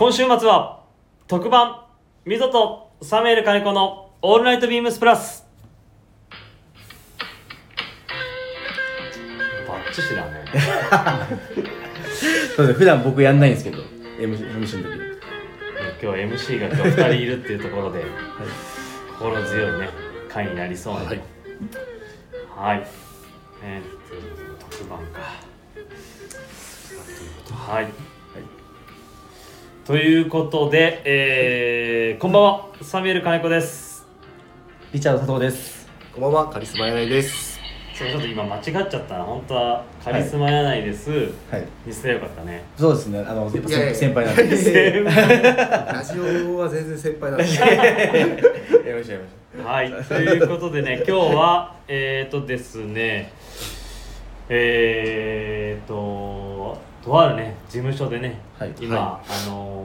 今週末は特番ミゾとサムエル金子のオールナイトビームスプラスバッチシだね そうです普段僕やんないんですけど MC, MC の時今日 MC が今日2人いるっていうところで、心強いね回になりそうなはいはい。えー、特番か。はい。ということで、えー、こんばんは、サミュエル金子です。リチャード佐藤ですこんばんは、カリスマやないです。そうちょっと今間違っちゃったな。本当はカリスマやないです。はいにすればよかったね。そうですねあのやっぱいやいや先輩なんで先 ラジオは全然先輩なんで。やりましたやりましはい、ということでね、今日は、えーとですね、えーと、とあるね、事務所でね、はい今、はあのー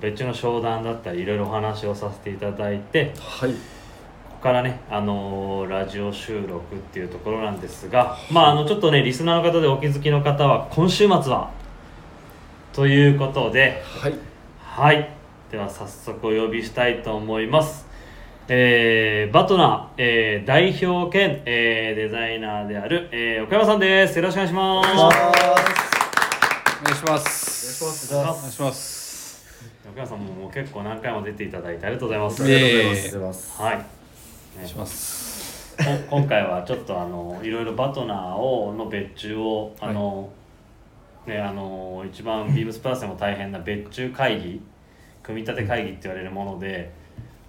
別の商談だったり、いろいろお話をさせていただいて、はい。ここからね、あのーラジオ収録っていうところなんですが、まあ、あの、ちょっとね、リスナーの方でお気づきの方は、今週末は、ということで、はい。はい。では早速お呼びしたいと思います。えー、バトナー、えー、代表兼、えー、デザイナーである、えー、岡山さんです。よろしくお願いします。願いします。お願いします。お願いします。岡山さんももう結構何回も出てい。ただいてありがとうござい。ます。ありがとうござい。まえす。はい。ねお願いします。こ今回はちょっとあのい。ろいろバトナーをの別注をあの、ねあの一番ビームスプラスでも大変な別注会議組み立て会議って言われるもので、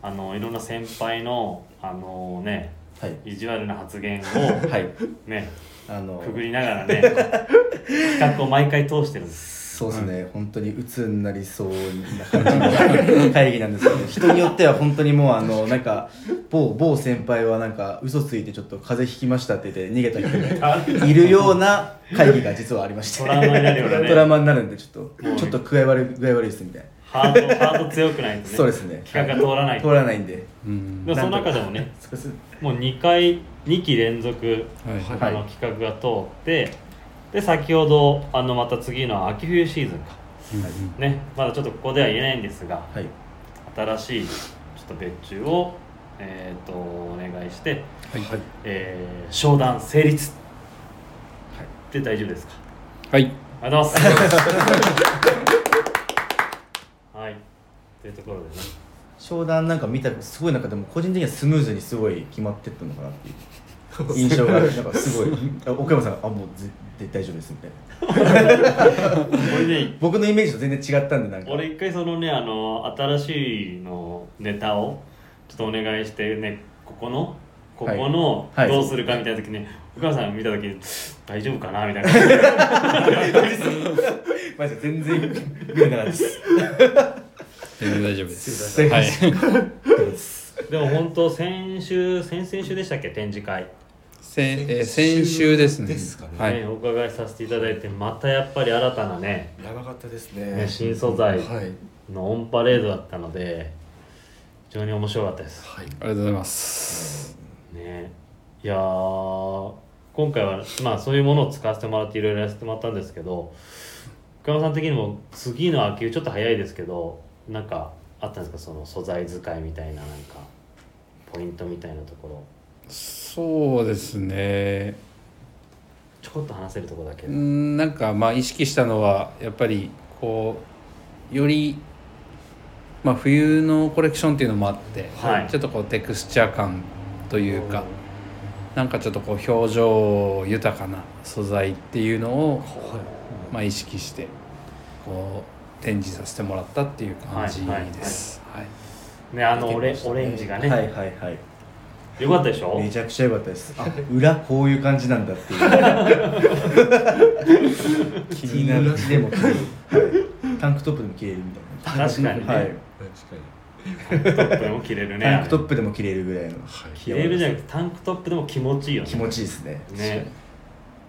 あのい。ろんな先輩のあのねはい。意地悪な発言をはい。ねあのくぐりながらね 企画を毎回通してるんです。そうですね、本当に鬱になりそうな感じの会議なんですけど、人によっては本当にもうあのなんか某某先輩はなんか嘘ついてちょっと風邪ひきましたって言って逃げた人が いるような会議が実はありまして。トラウマになるようなね。トラウマになるんでちょっとちょっと具合悪い具合悪いですみたいな。ハードハード強くないとね。そうですね。企画が通らない通らないんで。うん。で。もその中でもねもう2回2期連続はい。あの企画が通ってで先ほどあのまた次の秋冬シーズンか。うんね。まだちょっとここでは言えないんですがはい。新しいちょっと別注をえっ、とお願いして、はい。えー商談成立。で大丈夫ですか？はい。ありがとうございます。はい。というところでね商談なんか見たすごいなんかでも個人的にはスムーズにすごい決まってったのかなっていう。印象がなんかすごい。あ 奥山さんが「あもうぜ絶対大丈夫です」みたいな。僕のイメージと全然違ったんでなんか。俺一回そのねあの新しいのネタをちょっとお願いしてねここのここのはい。はい。どうするかみたいな時に、お母さん見た時に大丈夫かな？みたいな。全然見なかったです全然大丈夫です。はい で。も本当先週先々週でしたっけ展示会、先えー先週ですね。ですかねはいね。お伺いさせていただいてまたやっぱり新たなね長かったですねね。新素材はい。のオンパレードだったので非常に面白かったですはい。ありがとうございます。ねいやー今回はまあそういうものを使わせてもらっていろいろやらせてもらったんですけど深山さん的にも次の秋ちょっと早いですけどなんかあったんですか？その素材使いみたいななんかポイントみたいなところ。そうですね。ちょこっと話せるところだけうーんなんかまあ意識したのはやっぱりこうよりまあ冬のコレクションっていうのもあって、はい。ちょっとこうテクスチャー感というか。なんかちょっとこう表情豊かな素材っていうのを、まあ、意識してこう展示させてもらったっていう感じです。はい。ねあのオレ,、オレンジがね、はいはいはい。よかったでしょ？めちゃくちゃ良かったです。あ。裏こういう感じなんだっていう。気になる。でもタンクトップでも着れる。みたいな確かにねはい、確かに。タンクトップでも着れる。ねタンクトップでも着れる。ぐらいのはい。着れる。じゃなくてタンクトップでも気持ちいいよね気持ちいいですねね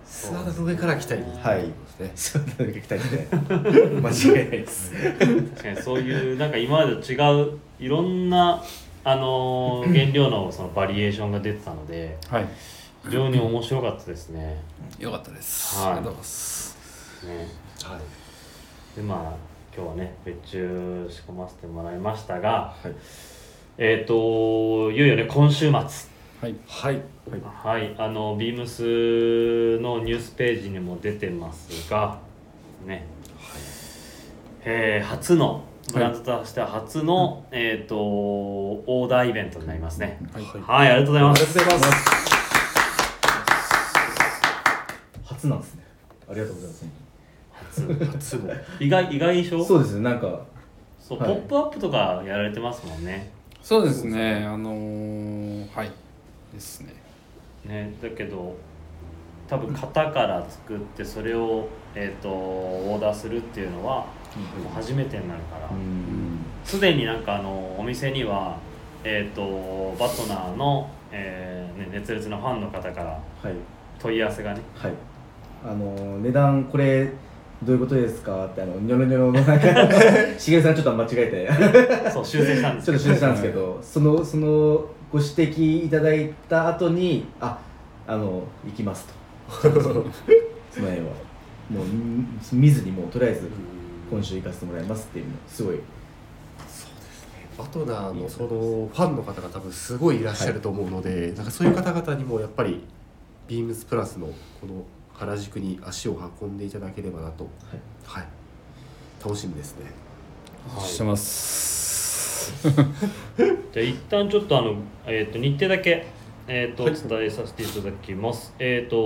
素肌の上から着たい。はいですね。そうなんか着たいですね 間違いないです確かにそういうなんか今までと違ういろんなあのー 原料のそのバリエーションが出てたのではい、非常に面白かったですね。よかったです。はいありがとうございます。ねはい。でまあ今日はね別注仕込ませてもらいましたがはいえっ、といよいよね今週末はい。はい。はい。あのビームスのニュースページにも出てますがね、えー初のブランドとしては初の、えっ、とオーダーイベントになりますね。はい。はい。ありがとうございます。ありがとうございます。初なんですね。ありがとうございます。初の。意外意外でしょ？そうですね。なんかそう、はいポップアップとかやられてますもんね。そうですね。あのーはいですね。ねだけど多分型から作ってそれを、えー、とオーダーするっていうのは初めてになるから。うん。すでになんかあのお店には、えー、とバトナーの、えーね、熱烈なファンの方からはい。問い合わせがね。はい。あの値段これどういうことですか？ってあのニョロニョロのなんかしげるさんちょっと間違えて。そう修正したんです ちょっと修正したんですけど、そのそのご指摘いただいた後にああの行きますと。その辺は。もうん見ずにもうとりあえず今週行かせてもらいますっていうのすごい。バトナーのそのファンの方が多分すごいいらっしゃると思うので、なんかそういう方々にもやっぱりビームスプラスのこの原宿に足を運んでいただければなと。はい、楽しみですね。してます じゃあ一旦ちょっとあの、えー、と日程だけ、えー、とお伝えさせていただきます、えっ、と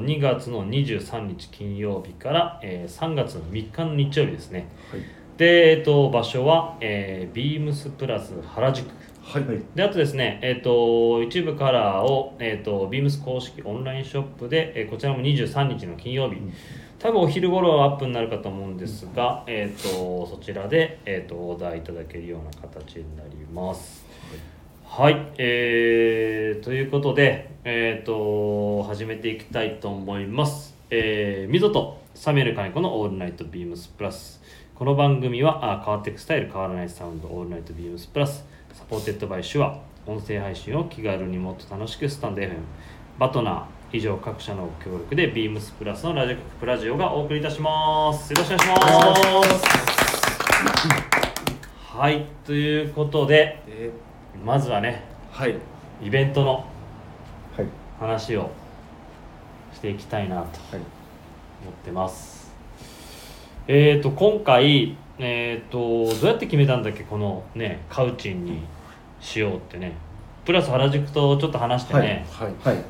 2月の23日金曜日から、えー3月の3日の日曜日ですね。はい。で、えー、と場所は、えー、ビームスプラス原宿。はい、はい。であとですね、えー、と一部カラーを、えー、とビームス公式オンラインショップで、えーこちらも23日の金曜日、多分お昼頃アップになるかと思うんですが、えー、とそちらで、えー、とオーダーいただけるような形になります。はい、えー、ということで、えー、と始めていきたいと思います。えー、溝とサミュエル金子のオールナイトビームスプラス。この番組はあ変わっていくスタイル変わらないサウンドオールナイトビームスプラス supported by SHURE 音声配信を気軽にもっと楽しくスタンド FM バトナー以上各社の協力でビームスプラスのラジプラジオがお送りいたします。よろしくお願いします。はい。ということででまずはねはい。イベントのはい。話をしていきたいなとはい。思ってます。えーと今回えーとどうやって決めたんだっけ？このねカウチンにしようってね。プラス原宿とちょっと話してね、はい。はい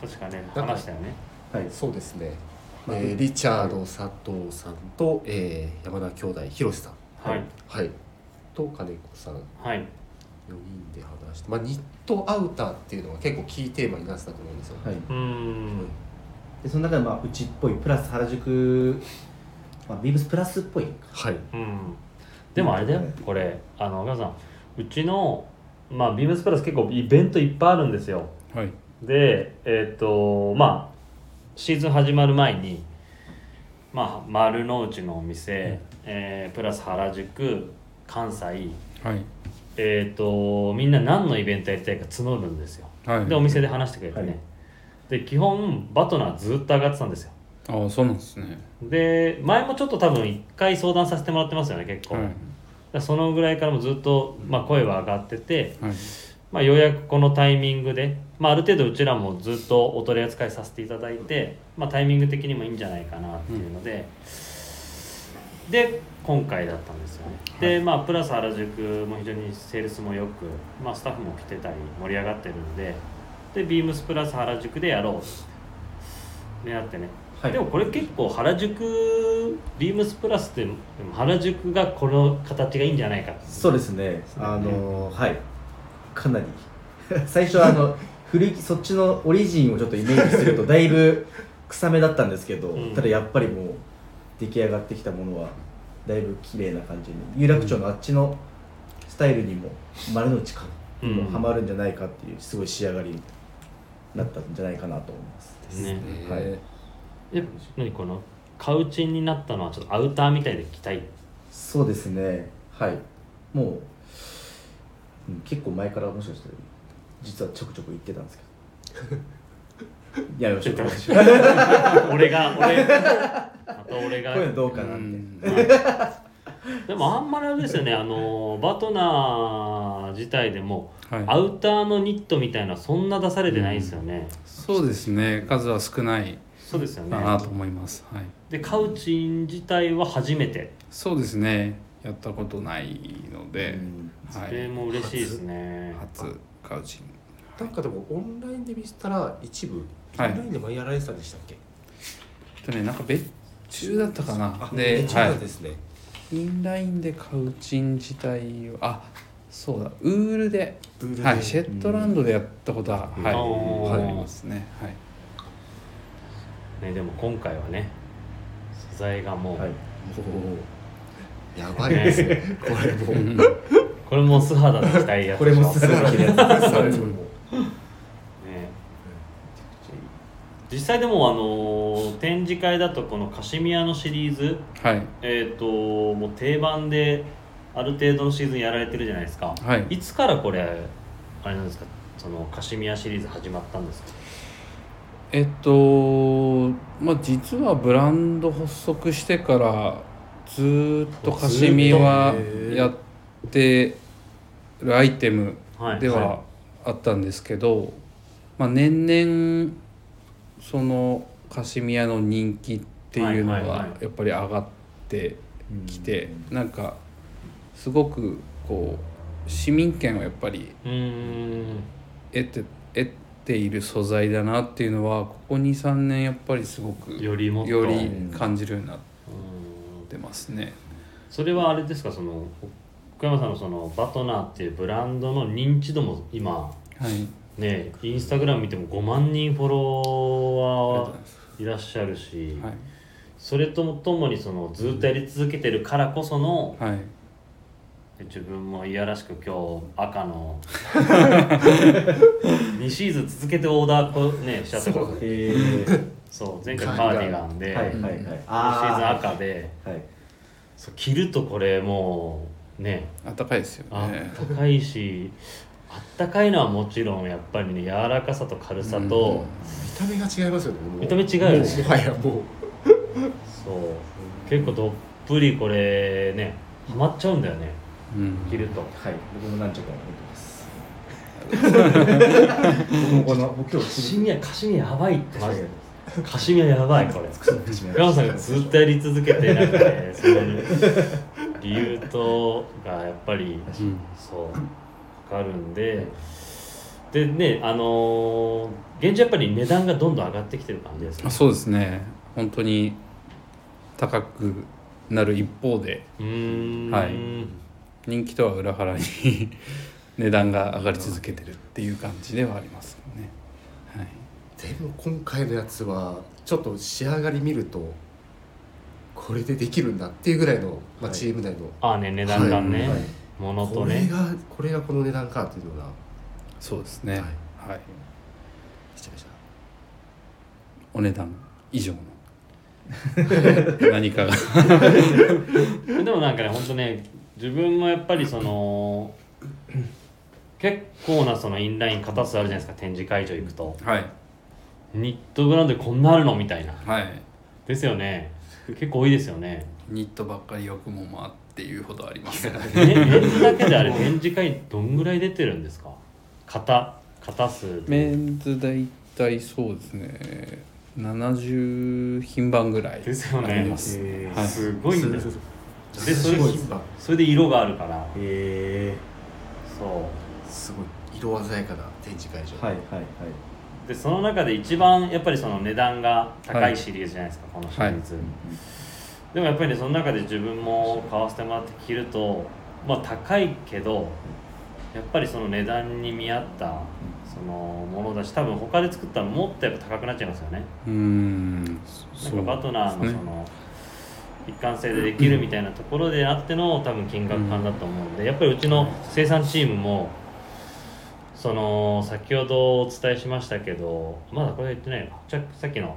確かね話したよね。はいそうですね、まあえーリチャード佐藤さんと、えー山田兄弟広瀬さん。はい。はい。と金子さん。4はい。人で話して、まあ、ニットアウターっていうのが結構キーテーマになってたと思うんですよ、はい。うーん。でその中でまあうちっぽいプラス原宿、まあ、ビームスプラスっぽい。はい。うん。でもあれだよこれ。あのお母さん。うちのまあビームスプラス結構イベントいっぱいあるんですよ。はいでえっ、とまあシーズン始まる前にまあ丸の内のお店、えープラス原宿関西はい。えっ、とみんな何のイベントやりたいか募るんですよ。はい。でお店で話してくれてね、はい。で基本バトナーずっと上がってたんですよ。ああそうなんですね。で前もちょっと多分一回相談させてもらってますよね結構、はい。そのぐらいからもずっと、まあ、声は上がってて、はい。まあ、ようやくこのタイミングで、まあ、ある程度うちらもずっとお取り扱いさせていただいて、まあ、タイミング的にもいいんじゃないかなっていうので、で今回だったんですよね、でまあプラス原宿も非常にセールスもよく、まあ、スタッフも来てたり盛り上がってるんででビームスプラス原宿でやろうねなってね、はい。でもこれ結構原宿ビームスプラスって原宿がこの形がいいんじゃないかそうですね。あのはい。かなり。最初はあの古いそっちのオリジンをちょっとイメージするとだいぶ臭めだったんですけど、うん。ただやっぱりもう出来上がってきたものはだいぶ綺麗な感じに有楽町のあっちのスタイルにも丸の内かにもハマるんじゃないかっていうすごい仕上がりになったんじゃないかなと思いますね。はい。え何このカウチンになったのはちょっとアウターみたいで着たい？そうですね。はい。もう、うん結構前からもしかしたら実はちょくちょく言ってたんですけど。やめましょう 俺が俺またた俺が。こういうのどうかなうって、んでもあんまりあれですよねあのバトナー自体でもはい。アウターのニットみたいなそんな出されてないですよね、そうですね。数は少ないそうですよね。かなと思います、はい、でカウチン自体は初めて。そうですね。やったことないので、うん。はい、それも嬉しいですね。初カウチンなんかでもオンラインで見せたら一部オはい。ンラインで前やられてたんでしたっけ、えっとねなんか別注だったかな。あで、一部はいなんですね、インラインでカウチン自体をあそうだ。ウールでウールで。はい。シェットランドでやったことは、はい、うんありますね。はい。ねでも今回はね素材がもう、はい。やばいですね。これもうこれも素肌で着たいやつこれも素肌で着るやつ実際でもあの展示会だとこのカシミヤのシリーズはい。えっ、ともう定番である程度のシーズンやられてるじゃないですか、はい。いつからこれあれなんですか？そのカシミヤシリーズ始まったんですか？えっとまあ実はブランド発足してからずーっとカシミはずーっと？やってるアイテムはい。ではあったんですけど、まあ、年々そのカシミヤの人気っていうのがはいはいはい。やっぱり上がってきて、なんかすごくこう市民権をやっぱり得て得ている素材だなっていうのはここ23年やっぱりすごくよりもっと。より感じるようになっうんてますね。それはあれですか？その福山さんのそのバトナーっていうブランドの認知度も今はい、ねインスタグラム見ても5万人フォロワーいらっしゃるし、はい。それともともにそのずっとやり続けてるからこそのはい。自分もいやらしく今日赤の 2シーズン続けてオーダーこうねしちゃった。からそう前回カーディガンで、はいはいはい今シーズンあ赤でーはい。そう着るとこれもうね。あったかいですよあね。ったかいしあったかいのはもちろんやっぱりね柔らかさと軽さと、見た目が違いますよね見た目違うよね。もはやもう。そう。結構どっぷりこれねハマっちゃうんだよね。うん。着ると。はい。僕も何着か持ってます。僕もこの僕今カ日シミヤカシミヤやばいってマジでカシミヤやばいこれ。山さんがずっとやり続けてなんかねその理由とがやっぱりうん。そうかかるんででねあのー現状やっぱり値段がどんどん上がってきてる感じですか？あそうですね。本当に高くなる一方で。うーん。はい。人気とは裏腹に 値段が上がり続けてるっていう感じではありますよね。はい。でも今回のやつはちょっと仕上がり見るとこれでできるんだっていうぐらいの、まあ、はい。チーム内の、ああね値段がね、はい。ものことれねがこれがこの値段かっていうのが。そうですね。はい。はい。お値段以上の。何かが。でもなんかね本当ね自分もやっぱりその結構なそのインライン型数あるじゃないですか展示会場行くと。はい。ニットブランドでこんなあるのみたいな。はい。ですよね結構多いですよね。ニットばっかりよくもまあっていうほどあります。よね。ねメンズだけであれ展示会どんぐらい出てるんですか？型型数。メンズ大体そうですね。70品番ぐらいですよね。あります。へーはい。すごいんだよ。そうそうそう。でそれすごいそれで色があるから。へそう。すごい。色鮮やかな展示会場。ーはいはいはいでその中で一番やっぱりその値段が高いシリーズじゃないですか、このシリーズ、でもやっぱりねその中で自分も買わせてもらって着るとまあ高いけどやっぱりその値段に見合ったそのものだし多分他で作ったらもっとやっぱ高くなっちゃいますよね。うーん。なんそかバトナーのその一貫性でできるみたいなところであっての多分金額感だと思うんでやっぱりうちの生産チームもその先ほどお伝えしましたけどまだこれ言ってないの？さっきの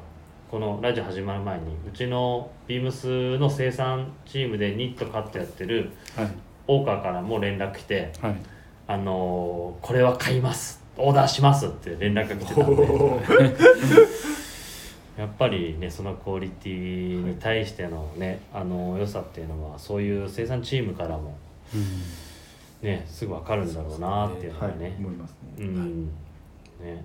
このラジオ始まる前にうちのビームスの生産チームでニットカットやってるはい。大川からも連絡来てはい。「あのーこれは買いますオーダーします」って連絡が来てたんで。やっぱりねそのクオリティに対してのねあの良さっていうのはそういう生産チームからもねすぐ分かるんだろうなっていうのはがねい思いますね。うん。ね。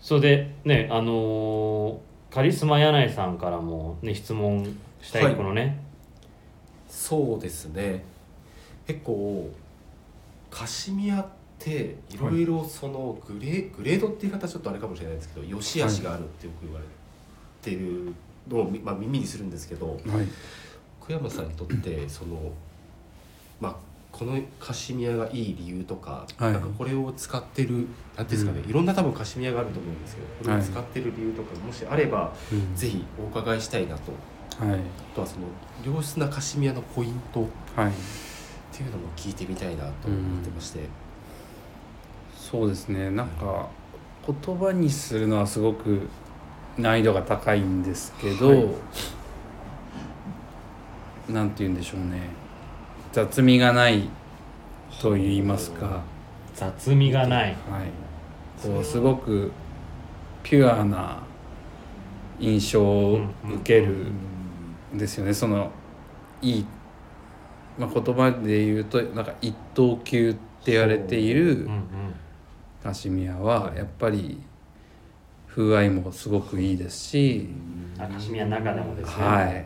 それでねあのーカリスマ柳井さんからもね質問したいはい。このね、そうですね。結構カシミヤっていろいろそのグレーグレードって言い方ちょっとあれかもしれないですけど良し悪しがあるってよく言われてるのを、みまあ、耳にするんですけどはい。福山さんにとってそのまあこのカシミヤがいい理由とか,、はい。なんかこれを使ってるなんていうんですかね、いろんな多分カシミヤがあると思うんですけどこれを使ってる理由とか、もしあればうん。ぜひお伺いしたいなと。はい。あとはその良質なカシミヤのポイント。はい。っていうのも聞いてみたいなと思ってまして、そうですね。なんか言葉にするのはすごく難易度が高いんですけど、はい。なんて言うんでしょうね雑味がないと言いますか、は雑味がない。い、こうすごくピュアな印象を受けるんですよね、そのいい、まあ、言葉で言うとなんか一等級って言われているカシミヤはやっぱり風合いもすごくいいですし、あカシミヤの中でもですね。はい、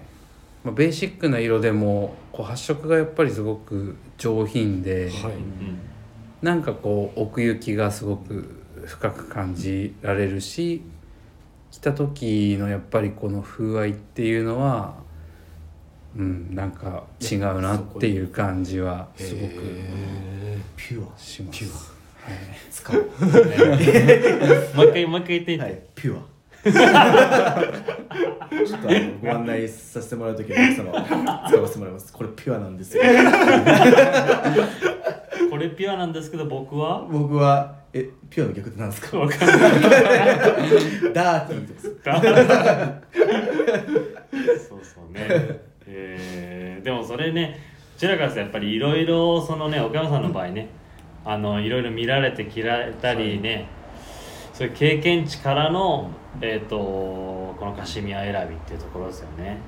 まあ、ベーシックな色でもこう発色がやっぱりすごく上品で、はい。うんなんかこう奥行きがすごく深く感じられるし着た時のやっぱりこの風合いっていうのはうんなんか違うなっていう感じはすごくへピュア。します。ピュはい。使おう。もう一回もう一回言ってみて、はい。ピュアちょっとあのご案内させてもらうときは皆様使わせてもらいます。これピュアなんですよ。これピュアなんですけど僕は？僕はえピュアの逆って何ですか？わかんない。ダーティーですそうそうね。えーでもそれねこちらからすやっぱりいろいろそのね岡山さんの場合ねあのいろいろ見られて着られたりね、そういう経験値からの、えー、とこのカシミヤ選びっていうところですよね。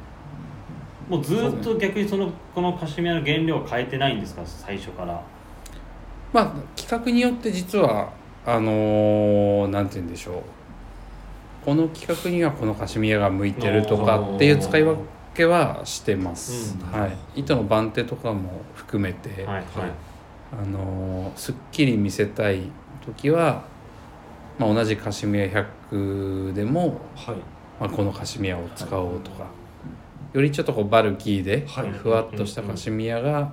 もうずっと逆にそのこのカシミヤの原料は変えてないんですか？最初から。まあ企画によって実はあのーなんて言うんでしょう。この企画にはこのカシミヤが向いてるとかっていう使い分けはしてます、うん。はい、糸の番手とかも含めて、はいはい。あのーすっきり見せたい時は、まあ、同じカシミヤ100でも、はい。まあ、このカシミヤを使おうとか、よりちょっとこうバルキーではい。ふわっとしたカシミヤが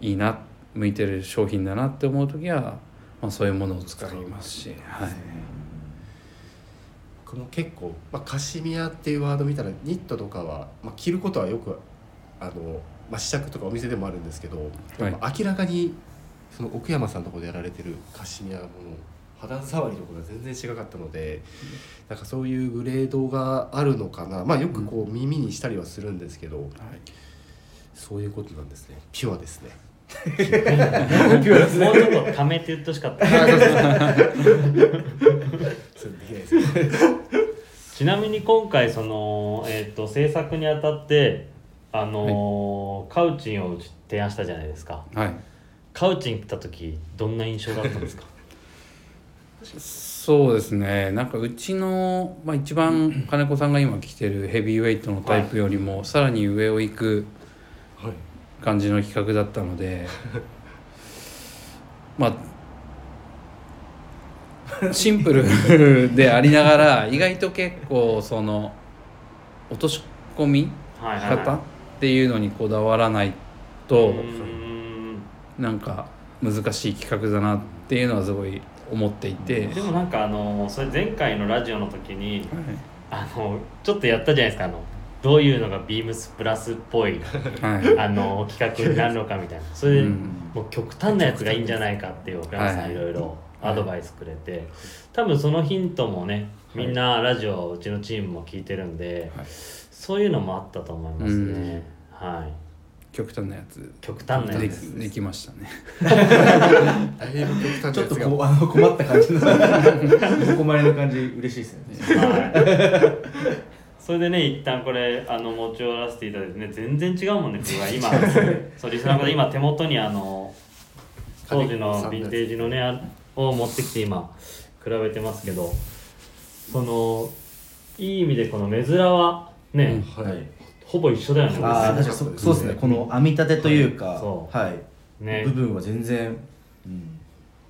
いいな向いてる商品だなって思う時は、まあ、そういうものを使いますし、はい、この結構、まあ、カシミヤっていうワード見たらニットとかは、まあ、着ることはよくあの、まあ、試着とかお店でもあるんですけど、はい。明らかにその奥山さんのところでやられてるカシミヤのもの肌触りとかが全然違かったのでなんかそういうグレードがあるのかな。まあよくこう耳にしたりはするんですけど、そういうことなんですね。ピュアですね。もうちょっとためて言ってほしかった。ちなみに今回その、えー、と制作にあたってあのーカウチンを提案したじゃないですか。はい、カウチン来た時どんな印象だったんですか？そうですね。なんかうちの、まあ、一番金子さんが今着てるヘビーウェイトのタイプよりもさらに上を行くはい。感じの企画だったので まあシンプルでありながら意外と結構その落とし込み方っていうのにこだわらないとなんか難しい企画だなっていうのはすごい思っていて、でもなんかあのーそれ前回のラジオの時にあのちょっとやったじゃないですか。あのどういうのがビームスプラスっぽいはい、はいあの企画になるのかみたいな。それで、うん。もう極端なやつがいいんじゃないかっていう岡山さはいんい。ろいろアドバイスくれて。多分そのヒントもねみんなラジオうちのチームも聞いてるんで、はい。そういうのもあったと思いますね、はい極端なやつ。極端なでやつ。きできましたね。だいぶ極端ちょっとこうあの困った感じの。お困りの感じ嬉しいですね。はい。それでね一旦これあの持ち寄らせていただいてね全然違うもんね僕は今。そうリスナーの方今手元にあの当時のヴィンテージのねあを持ってきて今比べてますけどそのいい意味でこの目面はね、はいほぼ一緒だよね。ああそそうですね。この編み立てというかはい。ね。部分は全然、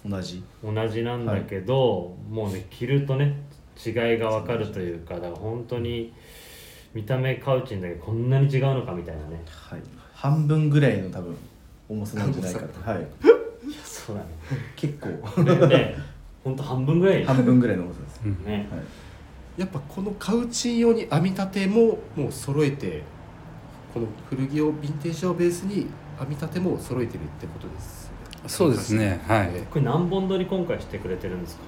うん、同じ。同じなんだけど、もうね着るとね違いが分かるというかだから本当に見た目カウチンだけどこんなに違うのかみたいなね。はい。半分ぐらいの多分重さなんじゃないかとはい。そうだ結構。ねね。ね本当半分ぐらい。半分ぐらいの重さです、うんね。はいやっぱこのカウチン用に編み立てももう揃えてこの古着をヴィンテージをベースに編み立ても揃えてるってことですそうですねはい。これ何本撮り今回してくれてるんですか？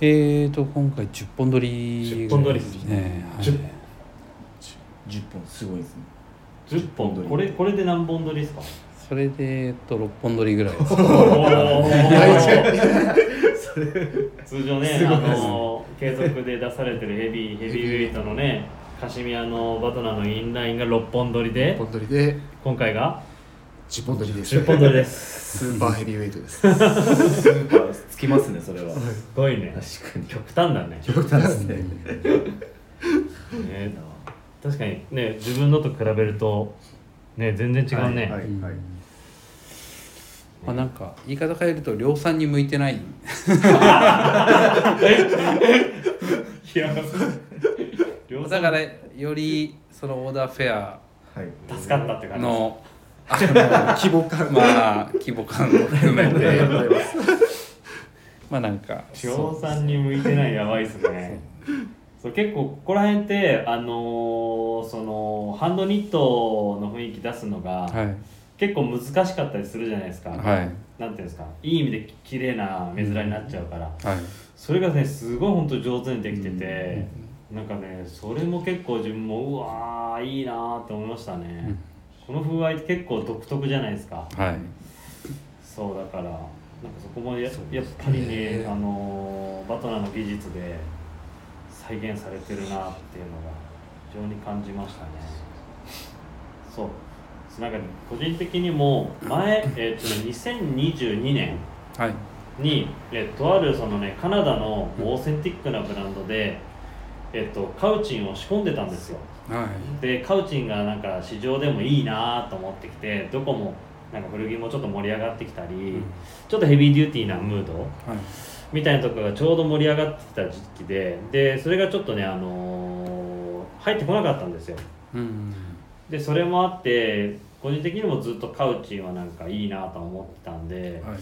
えーと今回10本撮り10本撮りですね、はい。10 10本すごいですね。10本？撮り。これこれで何本撮りですか？それでえっと6本撮りぐらいです 通常ねあの継続で出されてるヘビーヘビーウェイトのねカシミヤのバトナーのインラインが6本撮りで本撮りで。今回が10本撮りです。10本撮りです。スーパーヘビーウェイトです。スーパーつきますねそれは。すごいね。確かに。極端だね。極端ですね。ね確かにね自分のと比べるとね全然違うね、はいはいはいまあなんか言い方変えると量産に向いてない。いや量産。だからよりそのオーダーフェアはい。助かったって感じ。ですの 規模感。まあ規模感を含めて。まあなんか量産に向いてないやばいっすね。そう結構ここら辺ってあのーそのハンドニットの雰囲気出すのが、はい結構難しかったりするじゃないですか、はい。なんていうんですか。いい意味で綺麗な目面になっちゃうから、はい。それがねすごい本当上手にできてて、なんかねそれも結構自分もうわーいいなーって思いましたね、この風合いって結構独特じゃないですか。はい。そうだからなんかそこもややっぱりねあのーバトナーの技術で再現されてるなっていうのが非常に感じましたね。そうなんか個人的にも前、えっとね、2022年はい。に、えとあるそのねカナダのオーセンティックなブランドで、えっと、カウチンを仕込んでたんですよ。はい。でカウチンがなんか市場でもいいなと思ってきてどこもなんか古着もちょっと盛り上がってきたり、ちょっとヘビーデューティーなムードはい。みたいなところがちょうど盛り上がってきた時期ででそれがちょっとね、あのー入ってこなかったんですよ。うん。でそれもあって個人的にもずっとカウチンはなんかいいなと思ってたんで、はい。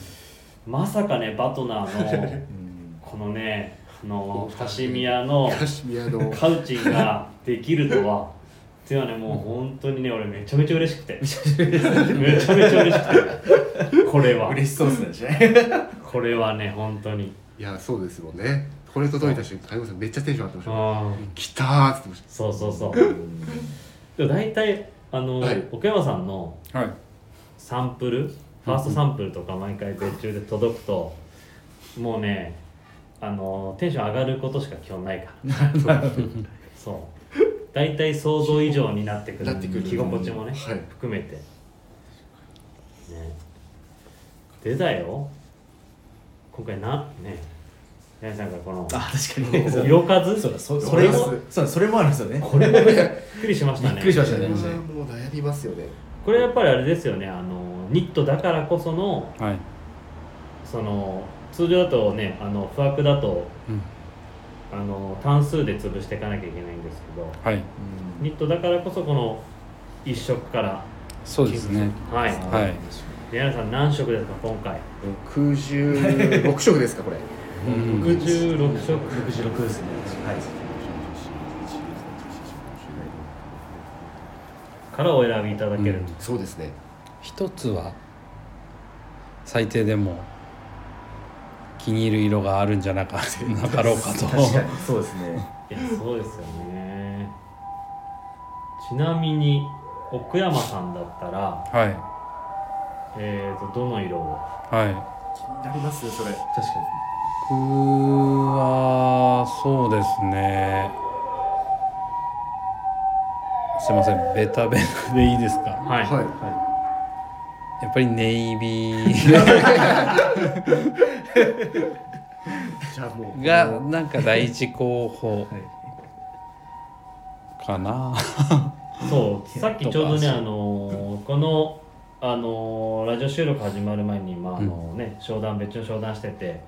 まさかねバトナーの うん。このねあのカシミヤのカシミヤの。カウチンが できるとは。っていうのはねもう本当にね俺 めちゃめちゃ嬉しくて。めちゃめちゃ嬉しくて。これは。嬉しそうですねこれはね本当に。いやそうですもんね。これ届いた瞬間めっちゃテンション上がってました。あ来たーって言ってましそうそうそう。でも大体あの、はい。奥山さんのはい。サンプルファーストサンプルとか毎回別注で届くともうねあのテンション上がることしか基本ないから。そう。大体想像以上になってくるなってくる。着心地もね、はい。含めて。ね。でだよ。今回なね八重さんがこのあ確かに。ね色数？そうだそそれもそうだそれもあるんですよね。これもびっくりしましたね。びっくりしましたね。もう悩みますよね。これやっぱりあれですよね。あのニットだからこそのはい。その通常だとねあの不惑だとうん。あの単数で潰していかなきゃいけないんですけどはい。ニットだからこそこの一色から。そうですね。はい。はい。で柳さん何色ですか今回？66色ですかこれ。うん66色。66ですね。はい。からお選びいただける、うん。そうですね。一つは最低でも気に入る色があるんじゃなかなかろうかと。確かに。そうですねいやそうですよね。ちなみに奥山さんだったらはい。えー、とどの色を？はい。気になりますねそれ。確か僕はそうですね。すいません。ベタベタでいいですか？はい、はい。やっぱりネイビー。じゃあもう。がなんか第一候補。に、はい、かな。そうさっきちょうどね あのーこのあのーラジオ収録始まる前にまああのね、商談別の商談してて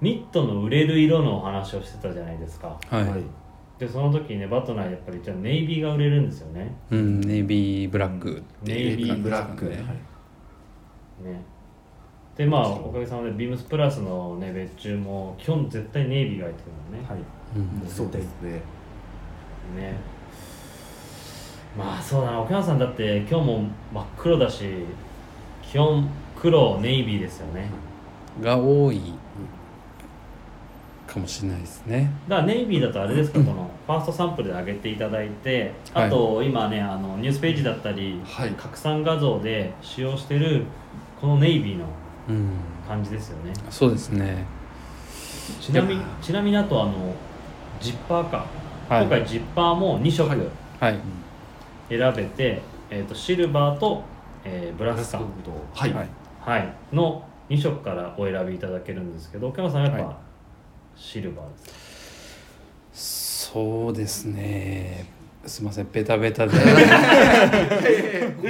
ニットの売れる色のお話をしてたじゃないですか。はい、はい。でその時にねバトナーやっぱりじゃあネイビーが売れるんですよね。うんネイビーブラック。ってネイビーブラックね。ね。でまあおかげさまでビームスプラスのね別注も基本絶対ネイビーが入ってるのね、はい。うん。そうですね。ね。まあそうだな。奥山さんだって今日も真っ黒だし基本黒ネイビーですよね。が多いかもしれないですね。だからネイビーだとあれですかこのファーストサンプルで上げていただいてあと今ねあのニュースページだったりはい。拡散画像で使用してるこのネイビーのうん。感じですよね。そうですね。ちなみにちなみにあとあのジッパーか、はい。今回ジッパーも2色はい。はい。選べて、えー、とシルバーと、えーブラス感、はい、はい。はい、の2色からお選びいただけるんですけど奥山さんはやっぱ、はいシルバーですそうですね。すいませんベタベタで。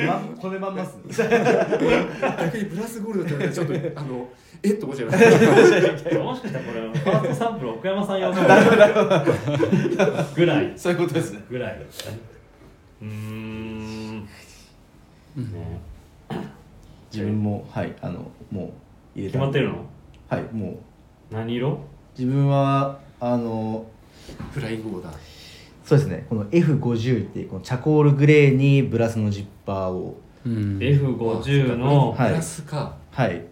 まこれまんます逆にブラスゴールドって言われたらちょっとあのえっと思っちゃいましたもしかしたらこれファーストサンプル奥山さん用のぐらい。そういうことですね。ぐらい。うーん。ね自分もはいあのもう入れた。決まってるの？はいもう。何色？自分はあのフライングオーダー。そうですね。この F50 っていうこのチャコールグレーにブラスのジッパーを。うん。F50 のはい。ブラスか。はい。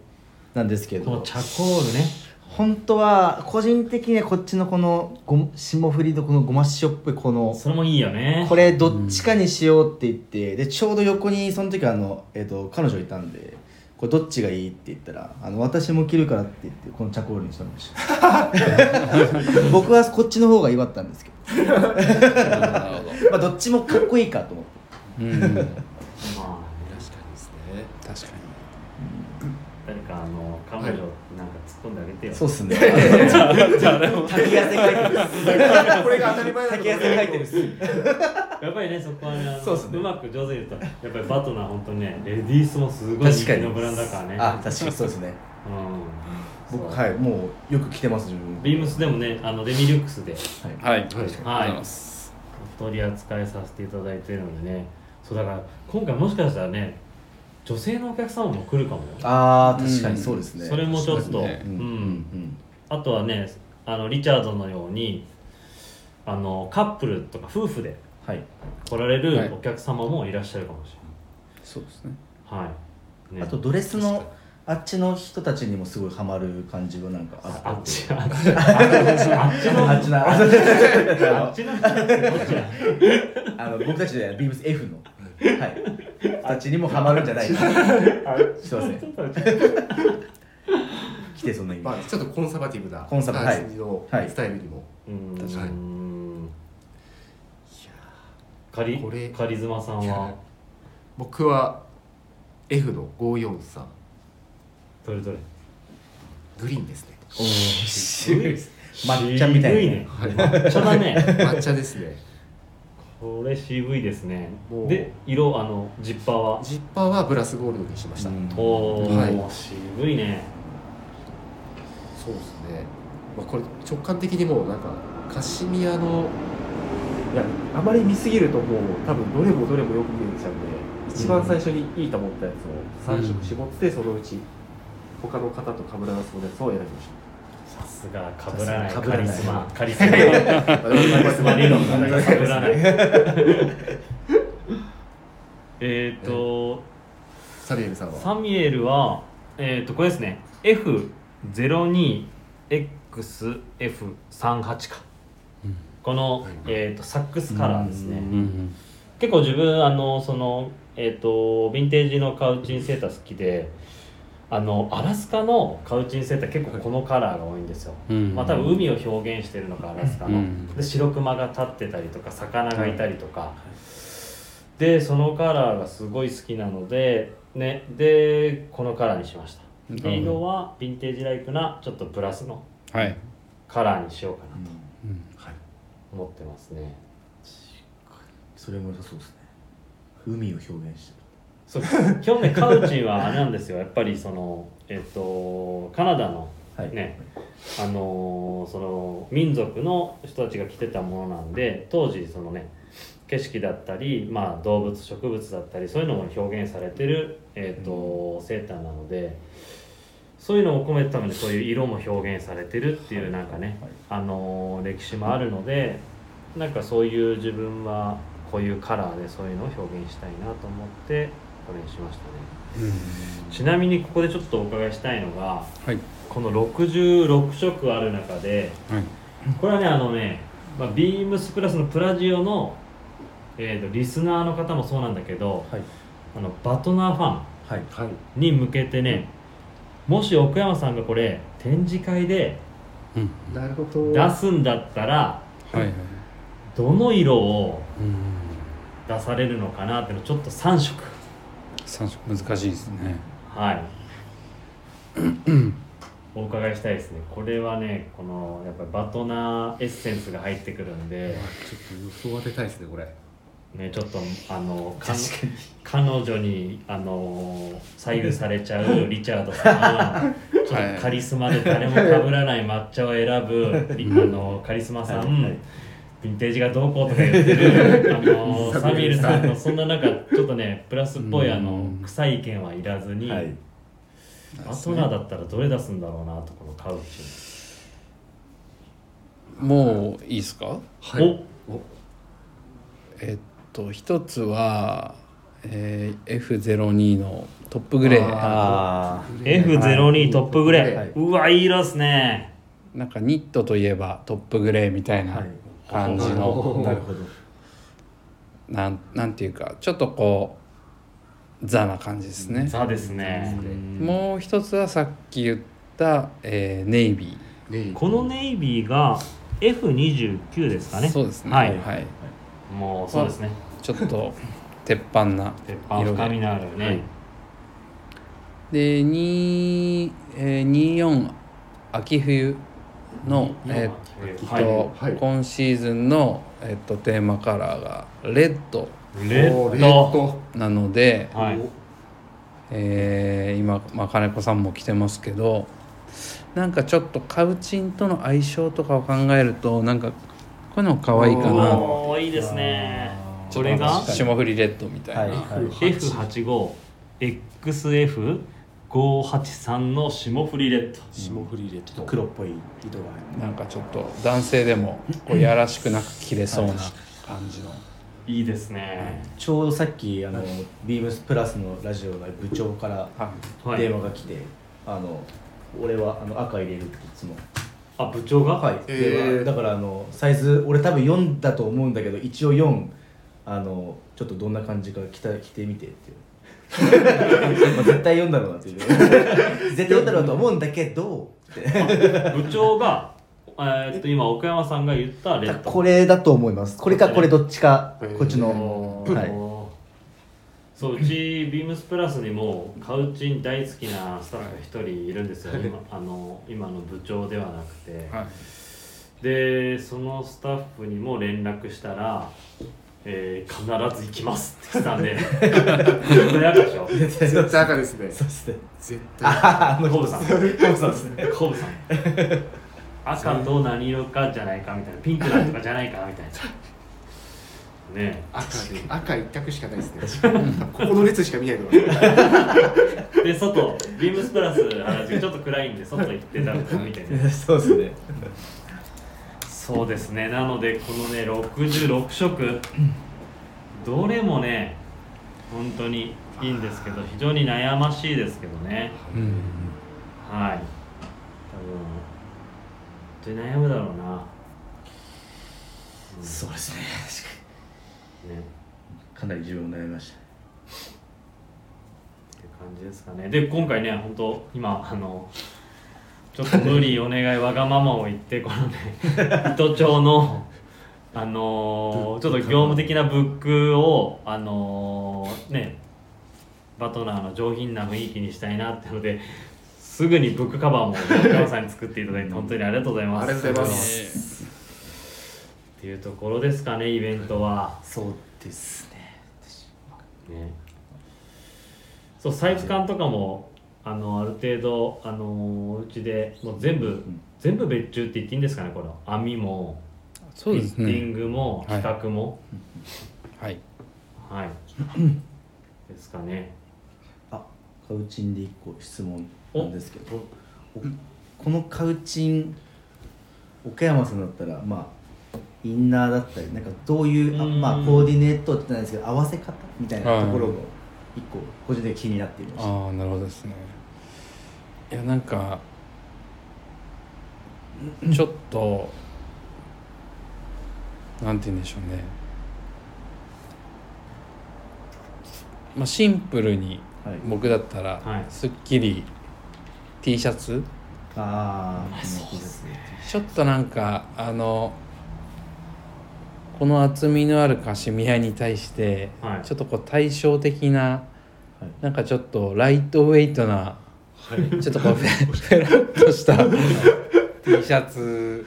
なんですけど。このチャコールね。本当は個人的にはこっちのこのご霜降りのこのごま塩っぽいこのそれもいいよね。これどっちかにしようって言ってでちょうど横にその時あの、えー、と彼女いたんでこれどっちがいいって言ったらあの私も着るからって言ってこのチャコールにしてました 僕はこっちの方が良かったんですけど、まあ、どっちもかっこいいかと思って。うん。まあ確かにですね。確か誰かあの彼女なんか突っ込んであげてよ、そうっすね。滝汗かいてる。これが当たり前滝汗かいてるっすやっぱりねそこはねあのそうっすね。まく上手に言うとやっぱりバトナー本当にねレディースもすごい人気のブランドだからね。あ確かにそうですね。うん。僕はいもうよく着てます自分。ビームスでもねあのデミリュックスで。にはい。はい。ござい。ます取り扱いさせていただいてるのでね。そうだから今回もしかしたらね女性のお客様も来るかもよ。ああ確かにそうですね。それもちょっと、そうん。あとはねあのリチャードのようにあのカップルとか夫婦ではい。来られはい。るお客様もいらっしゃるかもしそうですね。れない、はい、ね。あとドレスのあっちの人たちにもすごいハマる感じはなんかあってあっちあっち。あっちのあっちのあっちの人ってどっちやあの僕たちでビームス F の。はいあっちにもハマるんじゃない。かすいません。来てそんな意味。まあちょっとコンサバティブなコンサバ感じのはい。スタイルにも。うーん。確かに。カリこれカリズマさんは？僕は F の543どれどれ？グリーンですね。おー渋い抹茶みたいな。ね。抹茶だね。抹茶ですねこれ渋いですね。で色あのジッパーは？ジッパーはブラスゴールドにしました、うん。おお、はい。渋いね。そうですね、まあ、これ直感的にもうなんかカシミヤのいやあまり見すぎるともう多分どれもどれもよく見えちゃうんで一番最初にいいと思ったやつを3色絞って、そのうち他の方と被らなそうなやつを選びましさすが被らないさすが被らない。カリスマカリスマたカリスマ理論が被らない。えっとサビエルさんは？サミュエルはえっ、とこれですね。F02XF38 か、この、はいえー、とサックスカラーですね、うん。うん結構自分あのそのえっ、とヴィンテージのカウチンセーター好きであのアラスカのカウチンセーター結構このカラーが多いんですよ、うん。まあ多分海を表現してるのかアラスカの、うん。で白クマが立ってたりとか魚がいたりとか、でそのカラーがすごい好きなのでねでこのカラーにしました。うんで色はヴィンテージライクなちょっとプラスのはい、カラーにしようかなと。うん。はい。思ってますね。それも良さそうですね。海を表現してそう。基本ねカウチンはあれなんですよ。やっぱりそのえっ、とカナダのはい。ねあのーその民族の人たちが着てたものなんで当時そのね景色だったり、まあ、動物植物だったりそういうのも表現されてる、えーとセーターなのでそういうのを込めてためにそういう色も表現されてるっていうなんかね、あのー歴史もあるのでなんかそういう自分はこういうカラーでそういうのを表現したいなと思ってこれにしましたね。ちなみにここでちょっとお伺いしたいのがはい。この66色ある中ではい。これはねあのね、まあ、ビームスプラスのプラジオの、えーとリスナーの方もそうなんだけどはい。あのバトナーファンに向けてねもし奥山さんがこれ展示会で出すんだったらはいはい。どの色をうん。出されるのかなっていうのちょっと3色三色難しいですね。はい。お伺いしたいですね。これはねこのやっぱりバトナーエッセンスが入ってくるんで。ちょっと予想当てたいですねこれ。ねちょっとあのか彼女にあの左右されちゃうリチャードさんちょっとカリスマで誰も被らない抹茶を選ぶリあのカリスマさん、はいはいヴィンテージがどうこうとか言ってる。あのサミュエルさんのそんな中ちょっとねプラスっぽいあのうん臭い意見はいらずに、はい。バトナーだったらどれ出すんだろうなとこのカウチ。もういいですか？はいえっと一つは、えー F02 のトップグレー。あ F02 トップグレー、はい。うわいい色っすね。なんかニットといえばトップグレーみたいな。はい感じあの、なるほど。なんなんていうかちょっとこうザな感じですね、ザですね。もう一つはさっき言った、えーネイビねこのネイビーが F29 ですかーね。そうですね。はい。はい、もうそうですね。ちょっと鉄板な鉄板色で深みのあるね、はい。で2、えー、24秋冬の、えーっと今シーズンの、えっと、テーマカラーがレッドレッッド。ドなので、はい。えー今、まあ、金子さんも着てますけどなんかちょっとカウチンとの相性とかを考えるとなんかこういうの可愛いかな。おーいいですね。これが？霜降りレッドみたいな、はいはい F85XF583 の霜降りレッド。霜降りレッド。黒っぽい色が入なんかちょっと男性でもこうやらしくなく着れそうな感じの。いいですね。るちょうどさっきあのビームスプラスのラジオの部長からはい。電話が来てあの俺はあの赤入れるっていつも。あ部長が？はい、えー。でだからあのサイズ俺多分4だと思うんだけど一応4あのちょっとどんな感じか着た着てみてっていうまあ絶対4だろうなっていう。絶対4だろうと思うんだけど。部長がえーっと今奥山さんが言ったレッドこれだと思います。これかこれどっちか。えーこっちの。はい。そううちビームスプラスにもカウチン大好きなスタッフが一人いるんですよ、今あの今の部長ではなくて、はい。でそのスタッフにも連絡したら、えー必ず行きますって来たんで。絶対赤でしょ絶対赤ですね。そうですね。絶対ああのコブさん。コブさんですね。コブさん。赤と何色かじゃないかみたいな。ピンクだとかじゃないかみたいな。ね赤で赤一択しかないですね。ここの列しか見ない で外。ビームスプラス原宿。ちょっと暗いんで外行ってたの見てねそうですねそうですね。なのでこのね66色。どれもね本当にいいんですけど非常に悩ましいですけどね。うん。はい。多分本当に悩むだろうな、そうですね。ね。かなり自分も悩みました。って感じですかね。で今回ね本当今あのちょっと無理お願いわがままを言ってこのね 糸町のあのーちょっと業務的なブックをあのーねバトナーの上品な雰囲気にしたいなってのですぐにブックカバーも岡山さんに作っていただいて本当にありがとうございます。ありがとうございます。っていうところですかねイベントは。そうですね。ね。そうサイズ感とかもあのある程度あのうちでもう全部、全部別注って言っていいんですかねこの網もそうですフィッティンねグもはい。企画も。はい。はい、ですかね。あカウチンで一個質問なんですけど。お。このカウチン岡山さんだったらまあインナーだったりなんかどういうあうん。まあコーディネートって言ってないですけど合わせ方みたいなところが一個個人的に気になっていました。ああなるほどですねいやなんかちょっとなんて言うんでしょうね。まあシンプルにはい。僕だったらはい。すっきり T シャツ。ああそうですね。ちょっとなんかあのこの厚みのあるカシミヤに対して、はい。ちょっとこう対照的なはい。なんかちょっとライトウェイトなはい。ちょっとこうフェフェラッとした T シャツ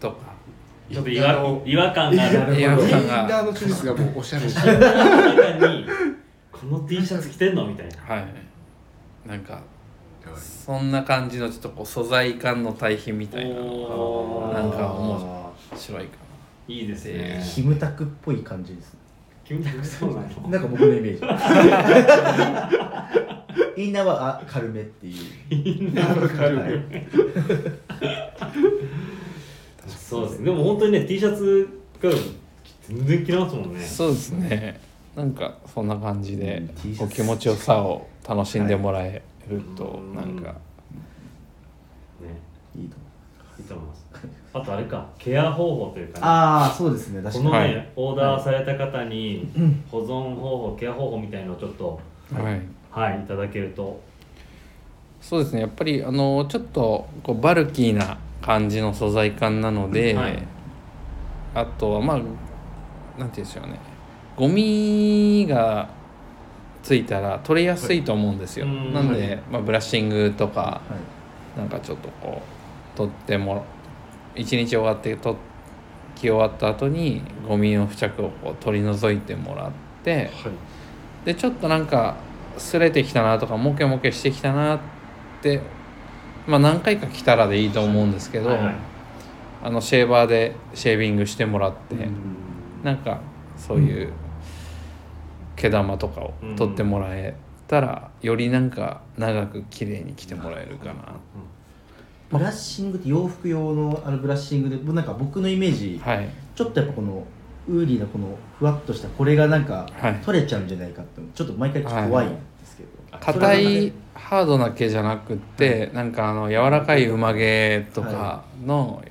とか。ちょっと違和違和感がある。違和イン感が。ナーのチョイスがもうおしゃれで中にこの T シャツ着てんのみたいな。はい。なんかそんな感じのちょっとこう素材感の対比みたいなおー。なんか面あ白いかいいですね。ーキムタクっぽい感じですね。キムタクそうなの？なんか僕のイメージ インナーはあ軽めっていう。インナーの軽め。はい。そうですね。でも本当にね T シャツが全然着れますもんね。なそうですね。なんかそんな感じでうん T シャツ。こう気持ちよさを楽しんでもらえるとはい。なんか。ね。いいと思う。いいと思います。あとあれか。ケア方法というかね。ああそうですね。確かに。このね、はい。オーダーされた方に保存方法ケア方法みたいのをちょっとはいはいいただけると。そうですね。やっぱりあのちょっとこうバルキーな感じの素材感なので、はい。あとはまあなんて言うんでしょうね。ゴミがついたら取れやすいと思うんですよ、はい。うん。なんで、まあ、ブラッシングとかはい。なんかちょっとこう取っても一日終わって取き終わった後にゴミの付着をこう取り除いてもらってはい。でちょっとなんか擦れてきたなとかモケモケしてきたなってまあ何回か来たらでいいと思うんですけど、はいはい。あのシェーバーでシェービングしてもらって、なんかそういう毛玉とかを取ってもらえたら、よりなんか長く綺麗に着てもらえるかな、ブラッシングって洋服用のあのブラッシングでなんか僕のイメージはい。ちょっとやっぱこのウーリーなこのふわっとしたこれがなんかはい。取れちゃうんじゃないかってちょっと毎回ちょっと怖いんですけど、硬それいがハードな毛じゃなくって、なんかあの柔らかい馬毛とかの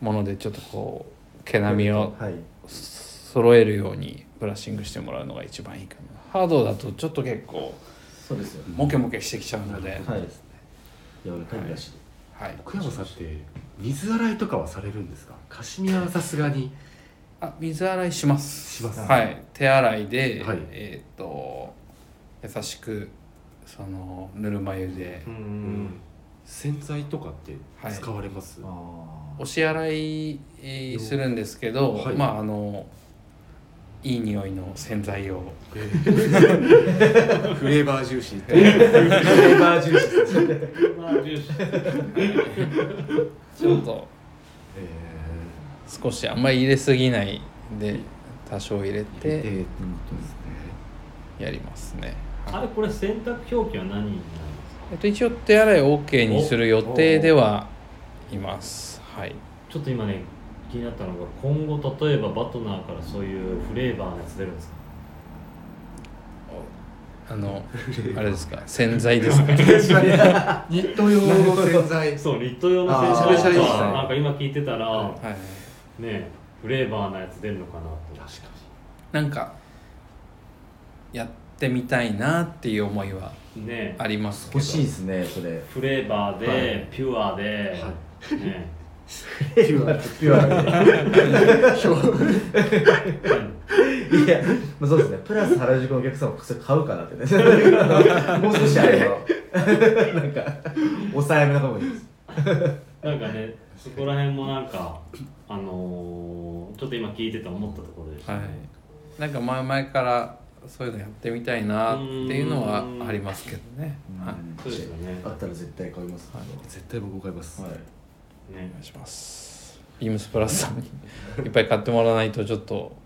ものでちょっとこう毛並みをはい。揃えるようにブラッシングしてもらうのが一番いいかな。ハードだとちょっと結構そうですよね。モケモケしてきちゃうので、はい。柔らかいブラシで、はい。奥山さんって水洗いとかはされるんですか？カシミヤはさすがにあ水洗いします。します。はい。手洗いで、はい。えーっと優しくそのぬるま湯で。うん洗剤とかってはい。使われます、あ押し洗いえーするんですけど、はい。まああのいい匂いの洗剤を。フレーバー重視フレーバージュースまあ重視ちょっとえ少しあんまり入れすぎないで多少入れー、てやりますね、あれこれ洗濯表記は何になるんですか？えっと、一応手洗い OK にする予定ではいます。はい。ちょっと今ね気になったのが今後例えばバトナーからそういうフレーバーのやつ出るんですか？あのあれですか？洗剤ですか？ニット用の洗剤。そうニット用の洗剤。とかなんか今聞いてたらはいねフレーバーのやつ出るのかなと。確かなんかやってみたいなっていう思いはねありますけど。欲しいですねそれ。フレーバーで、はい。ピュアで、はねピュアピュアでいや、まあ、そうですね。プラス原宿のお客さんもそれ買うかなってね。もう少しあれば。なんか抑えめな方がいいです。なんかねそこら辺もなんかあのーちょっと今聞いてて思ったところでしたはい。ね、なんか前々からそういうのやってみたいなっていうのはありますけどね。はい。そうですよね。あったら絶対買います。けど絶対僕も買います、はい。ね。お願いします。ビームスプラスさんにいっぱい買ってもらわないとちょっと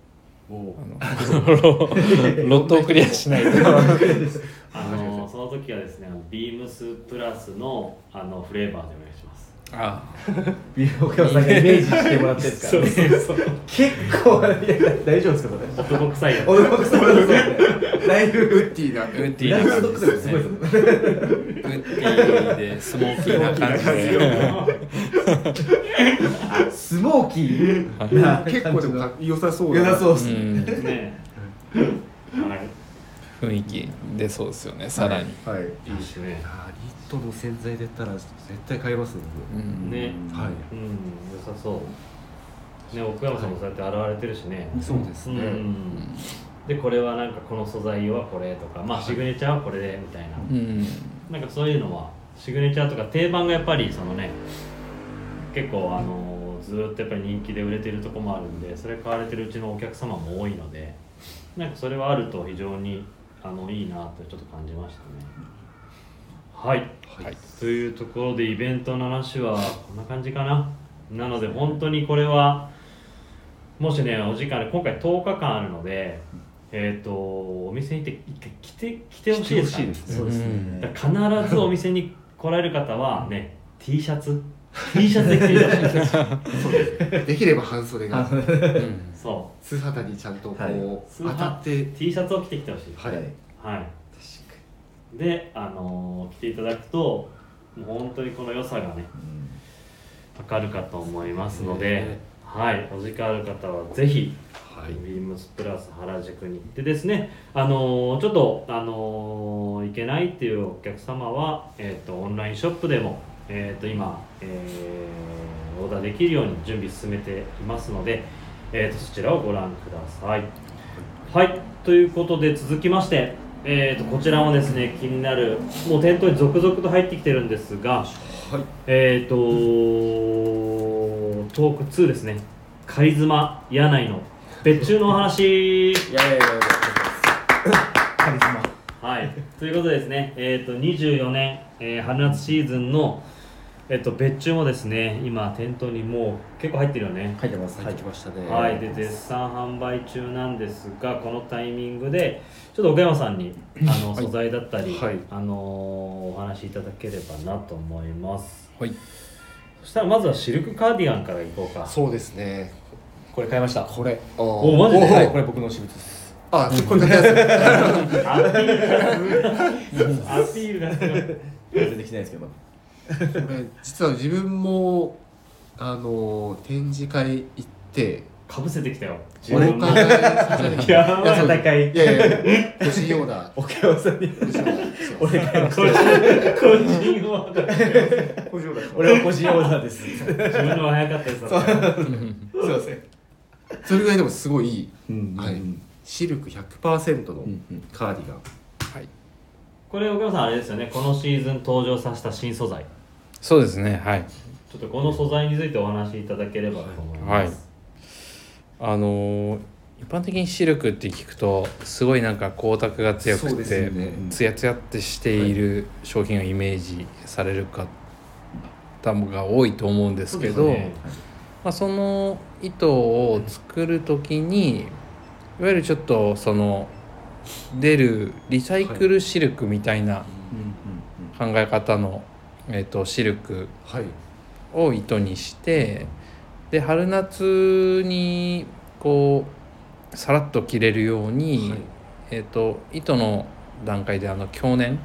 もあのロ ロットをクリアしないと。あのーその時はですねビームスプラスのあのフレーバーでお願いあ美容家さんがイメージしてもらってるんですから、ね、そう。結構大丈夫ですかそれ男臭いやつ男臭いですねだいぶウッディな。ウッディすウッディでスモーキーな。感じでスモーキーな。結構でもか良さそう良なさそうですね、うんねはい雰囲気出そうですよねさらに、はい、いいですねトの洗剤で言ったら絶対買いますねうん。ね。僕はい。うん。良さそう。ね奥山さんもそうやって現れてるしね。そうですね、うん。でこれはなんかこの素材はこれとかまあシグネチャーはこれでみたいな。うん。なんかそういうのはシグネチャーとか定番がやっぱりそのね結構あのずーっとやっぱり人気で売れてるとこもあるんでそれ買われてるうちのお客様も多いのでなんかそれはあると非常にあのいいなとちょっと感じましたねはい。はい。というところでイベントの話はこんな感じかな。なので本当にこれはもしねお時間で今回10日間あるのでえっ、とお店に行って一回来て来てほしいですか来てほしいですね。そうですね、必ずお店に来られる方はね T シャツ。T シャツで来ていただきたいできれば半袖が。うん。そ素肌にちゃんとこう、はい。素当たって。う T シャツを着てきてほしい。はい、はいであのー来ていただくともう本当にこの良さがねわかるかと思いますので、ね。はいお時間ある方はぜひはい。ビームスプラス原宿に行ってですね、あのーちょっと、あのー行けないっていうお客様は、えー、とオンラインショップでも、えー、と今、えーオーダーできるように準備進めていますので、えー、とそちらをご覧ください。はいということで続きまして、えー、とこちらもですね気になるもう店頭に続々と入ってきてるんですが、えっ、とトーク2ですね。カリズマ柳井の別注のお話。いやいやいやいやカリスマ。はい。ということでですねえっ、と24年、えー春夏シーズンのえっと別注もですね今店頭にもう結構入ってるよね。書いてます入ってきましたね。はい、で絶賛販売中なんですがこのタイミングでちょっと岡山さんに あの素材だったり、はい。あのお話しいただければなと思います。はい。そしたらまずはシルクカーディガンからいこうか。そうですね。これ買いました。これ。おマジで？はい。これ僕の私物です。あこれ買ったや アピール。がアピールがすごい全然着てないですけど実は自分もあの展示会行ってかぶせてきたよ。自お分も伺いやいやそう戦いいやいや欲しいような岡山さんに俺買いまし個人た個人は欲しいような俺は個人オーダーです。す自分の方が早かったですわいません。それぐらいでもすごいいい。うんはい。シルク100%のカーディガン。はい。これ岡山さんあれですよね。このシーズン登場させた新素材そうですねはい。ちょっとこの素材についてお話しいただければと思います、あのー一般的にシルクって聞くとすごいなんか光沢が強くてよね。ツヤツヤってしている商品をイメージされる方が多いと思うんですけどそうですね。まあ、その糸を作る時にいわゆるちょっとその出るリサイクルシルクみたいな考え方の、えー、とシルクはい。を糸にしてで春夏にこうさらっと着れるように、はい。えー、と糸の段階であの強粘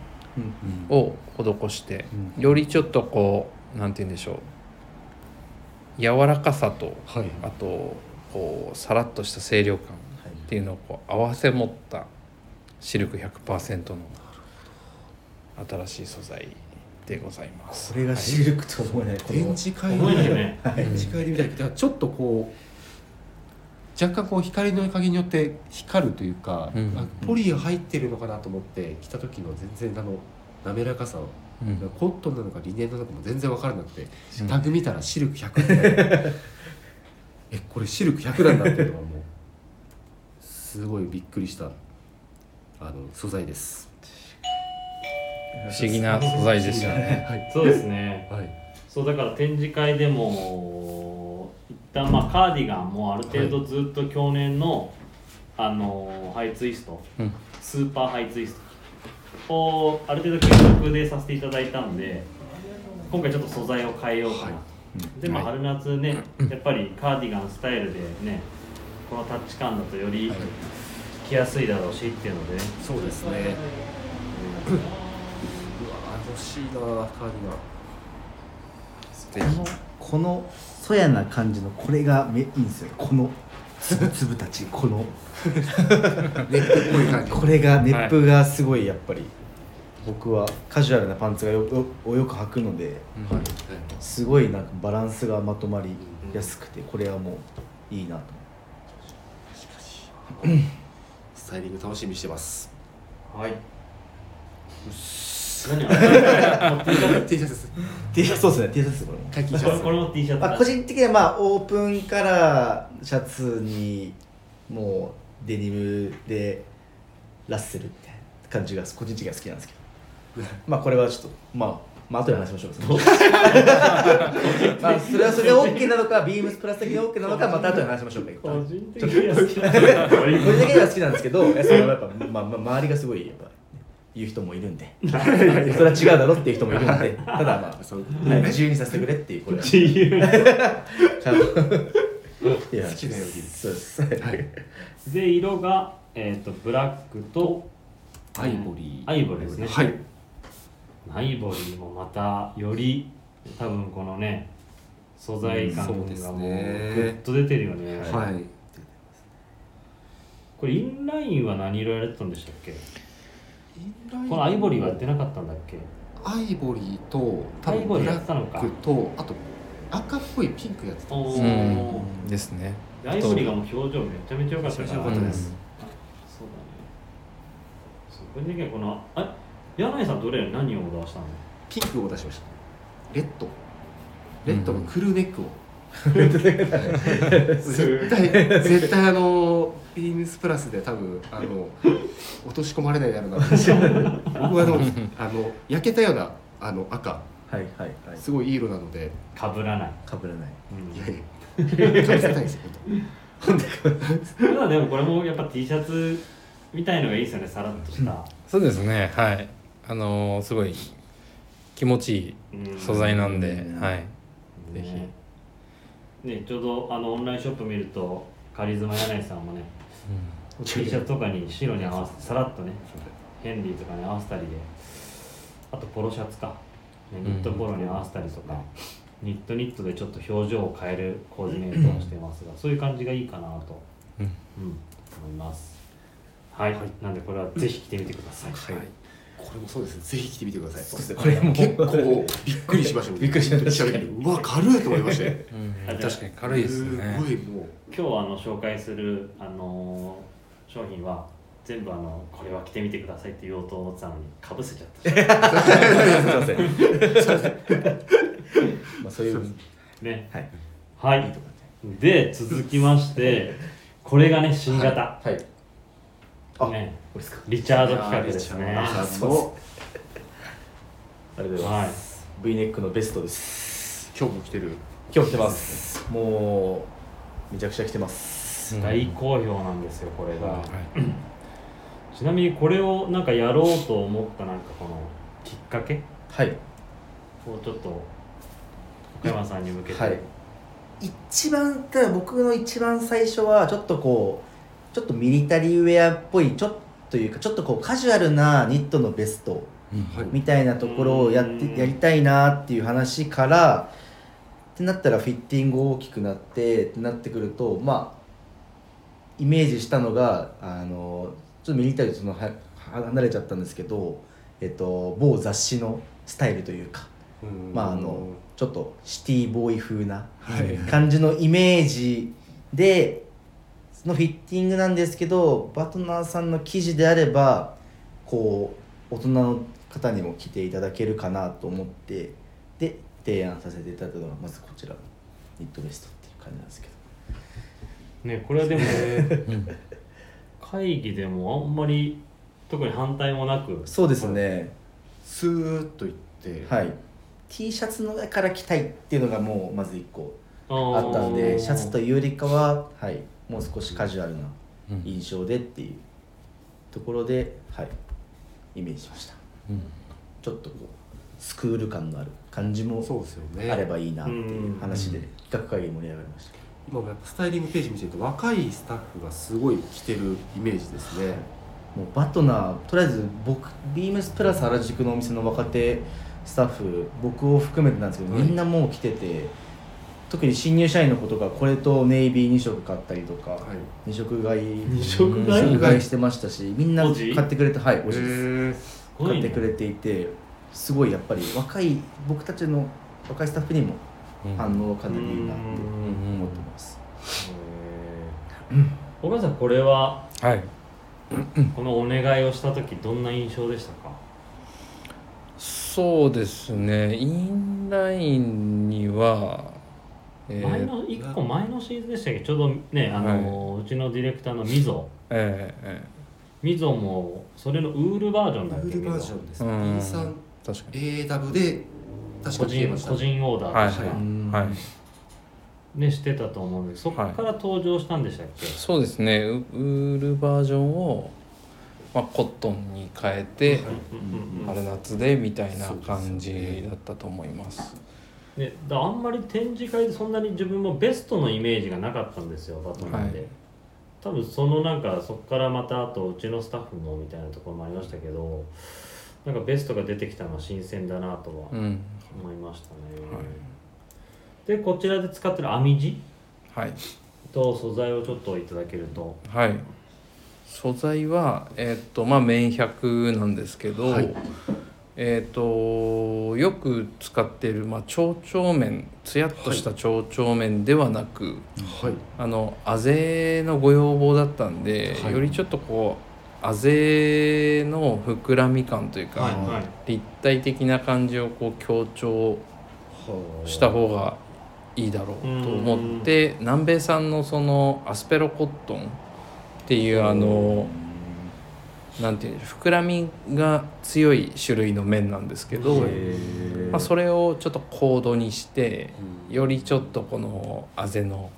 を施してよりちょっとこうなんて言うんでしょう。柔らかさとはい。あとこうさらっとした清涼感っていうのをこう合わせ持ったシルク100%の新しい素材でございます。これがシルクと思えない。この展示会思えないよね。展示会で見たけどちょっとこう若干こう光の加減によって光るというか、うん。あポリが入ってるのかなと思って着た時の全然あの滑らかさうん。コットンなのかリネンなのかも全然分からなくて、うん。タグ見たらシルク100って えこれシルク100なんだっていうのはもうすごいびっくりしたあの素材です不思議な素材ですよね。はいそうですね。はい。そうだから展示会でも一旦まあカーディガンもある程度ずっと去年の、あのハイツイストうん。スーパーハイツイストをある程度継続でさせていただいたんで今回ちょっと素材を変えようかな、はい。でまあはい。春夏ねやっぱりカーディガンスタイルでねこのタッチ感だとより着やすいだろうしっていうのでね、そうですね。うわ欲しいなカーディガン。このこのそやな感じのこれがめいいんですよ。このつぶつぶたちこの。ネットっぽい感じ。これが熱風がすごいやっぱり、僕はカジュアルなパンツがよよをよく履くのではい。はいすごいなんかバランスがまとまりやすくてこれはもういいなと。スタイリング楽しみにしてます。はい T シャツ。T シャツです T シャツそうですね。T シャツ。ですこれもシャツこれも T シャツだ。まあ、個人的にはまあオープンカラーシャツにもうデニムでラッセルみたいな感じが個人的には好きなんですけど。まあこれはちょっとまあまあ後で話しましょう。まあそれはそれで OK なのかビームスプラス的に OK なのかまた後で話しましょうか一個旦人的には好きなんだ個人的には好きなんですけどいやそれはやっぱ、まあ、まあ周りがすごいやっぱ言う人もいるんで。それは違うだろっていう人もいるんで。ただまあそう。はい。自由にさせてくれっていうこれは。自由。ちゃんと。いや好きなように。そうです。はい。で色が、えー、とブラックとアイボリー。アイボリーですね。はい。アイボリーもまたより多分このね素材感がもうね。グッと出てるよね、はい。これインラインは何色やられてたんでしたっけ？このアイボリーはやってなかったんだっけ？アイボリーと多アイボリー分ブラやってたのか。ックとあと赤っぽいピンクやってたんですね。でアイボリーがもう表情めちゃめちゃ良かったから。そうだね。そう個人的にはこのあ柳井さんどれ何をオーダーしたの？ピンクを出しました。レッド。レッドのクルーネックを、絶対絶対あのビームスプラスで多分あの 落とし込まれないだろうな僕は あのあの焼けたようなあの赤。はいはいはい。すごいいい色なので。かぶらない、かぶらない。うん。いやいや。かぶせたいですよ本ただでもこれもやっぱ T シャツみたいのがいいですよねさらっとした、そうですねはい。あのーすごい気持ちいいうん。素材なんで、うん。はい。ぜひ。ねちょうどあのオンラインショップ見るとカリズマ柳井さんもね T シャツとかに白に合わせてさらっとねヘンリーとかに合わせたりで。あとポロシャツか、ね、ニットポロに合わせたりとか、ニットニットでちょっと表情を変えるコーディネートをしてますがそういう感じがいいかなと、うん。うん、思います。はい、なんでこれはぜひ着てみてください、はいこれもそうです。ねぜひ着てみてください。そうですね。これも。結構びっくりしましたびっくりしました。たうわ軽いと思いましたよ。うん。確かに軽いですね。すごいもう。今日あの紹介する、あのー商品は全部あのこれは着てみてくださいって言おうと思ってたのにかぶせちゃった。しすいません。まあそういう。ね。はい。はい。で続きましてこれがね新型、はい。あ、ね。これですか。リチャード企画ですね。あそうそありがとうございます。V ネックのベストです。う今日も着てる。今日着てます。もうめちゃくちゃ着てます。大好評なんですよこれが、はい。ちなみにこれをなんかやろうと思ったなんかこのきっかけ？はい。をちょっと岡山さんに向けて、はい。一番僕の一番最初はちょっとこうちょっとミリタリーウェアっぽいちょっというかちょっとこうカジュアルなニットのベストみたいなところをやっうん。てやりたいなっていう話からってなったらフィッティング大きくなってってなってくるとまあイメージしたのがあのちょっとミリタリーそのは離れちゃったんですけど、えっと、某雑誌のスタイルというか、うん。まああのちょっとシティボーイ風なはい。感じのイメージでそのフィッティングなんですけどバトナーさんの生地であればこう大人の方にも着ていただけるかなと思ってで提案させていただいたのがまずこちらのニットベストっていう感じなんですけど。ねこれはでも会議でもあんまり特に反対もなくそうですね。スーッといってはい。T シャツの上から着たいっていうのがもうまず1個あったんでシャツというよりかは、はい、もう少しカジュアルなうん。印象でっていうところで、はい、イメージしました。ちょっとこうスクール感のある感じもそうですよね。あればいいなっていう話でうん。企画会議盛り上がりました。今もやっぱスタイリングページ見てると若いスタッフがすごい着てるイメージですね。もうバトナーとりあえず僕ビームスプラス原宿のお店の若手スタッフ僕を含めてなんですけど、はい。みんなもう来てて特に新入社員の子とかこれとネイビー2色買ったりとか、はい。二色買い二色買い？二色買いしてましたしみんな買ってくれてはいおじです。へすごいね。買ってくれていてすごいやっぱり若い僕たちの若いスタッフにも反応かなりいいなってうん思ってます。へー。岡さんこれははい。このお願いをした時どんな印象でしたか？そうですね。インラインには、えー前の1個前のシーズンでしたっけ？ちょうどねあの、うちのディレクターのみぞ。えーえみぞもそれのウールバージョンだっけ？ウールバージョンですね。うん B さんー確かに。AW で確か個人個人オーダーとして、はいねしてたと思うんでそこから登場したんでしたっけ、そうですね。ウウールバージョンを、まあ、コットンに変えて、春夏でみたいな感じだったと思いますね、だあんまり展示会でそんなに自分もベストのイメージがなかったんですよバトナーで、はい。多分そのなんかそこからまたあとうちのスタッフもみたいなところもありましたけどなんかベストが出てきたのは新鮮だなとはうん。思いましたね、はい。でこちらで使ってる編み地はい。と素材をちょっといただけると。はい。素材はえっ、とまあ綿100なんですけど、はいえっ、とよく使っている、まあ、蝶々綿つやっとした蝶々綿ではなく、はい。あのあぜのご要望だったんで、はい。よりちょっとこうあぜの膨らみ感というか、はいはい。立体的な感じをこう強調した方がいいだろうと思って南米産のそのアスペロコットンっていうあのなんていうんでしょう膨らみが強い種類の綿なんですけど、まあ、それをちょっと高度にしてよりちょっとこのあぜの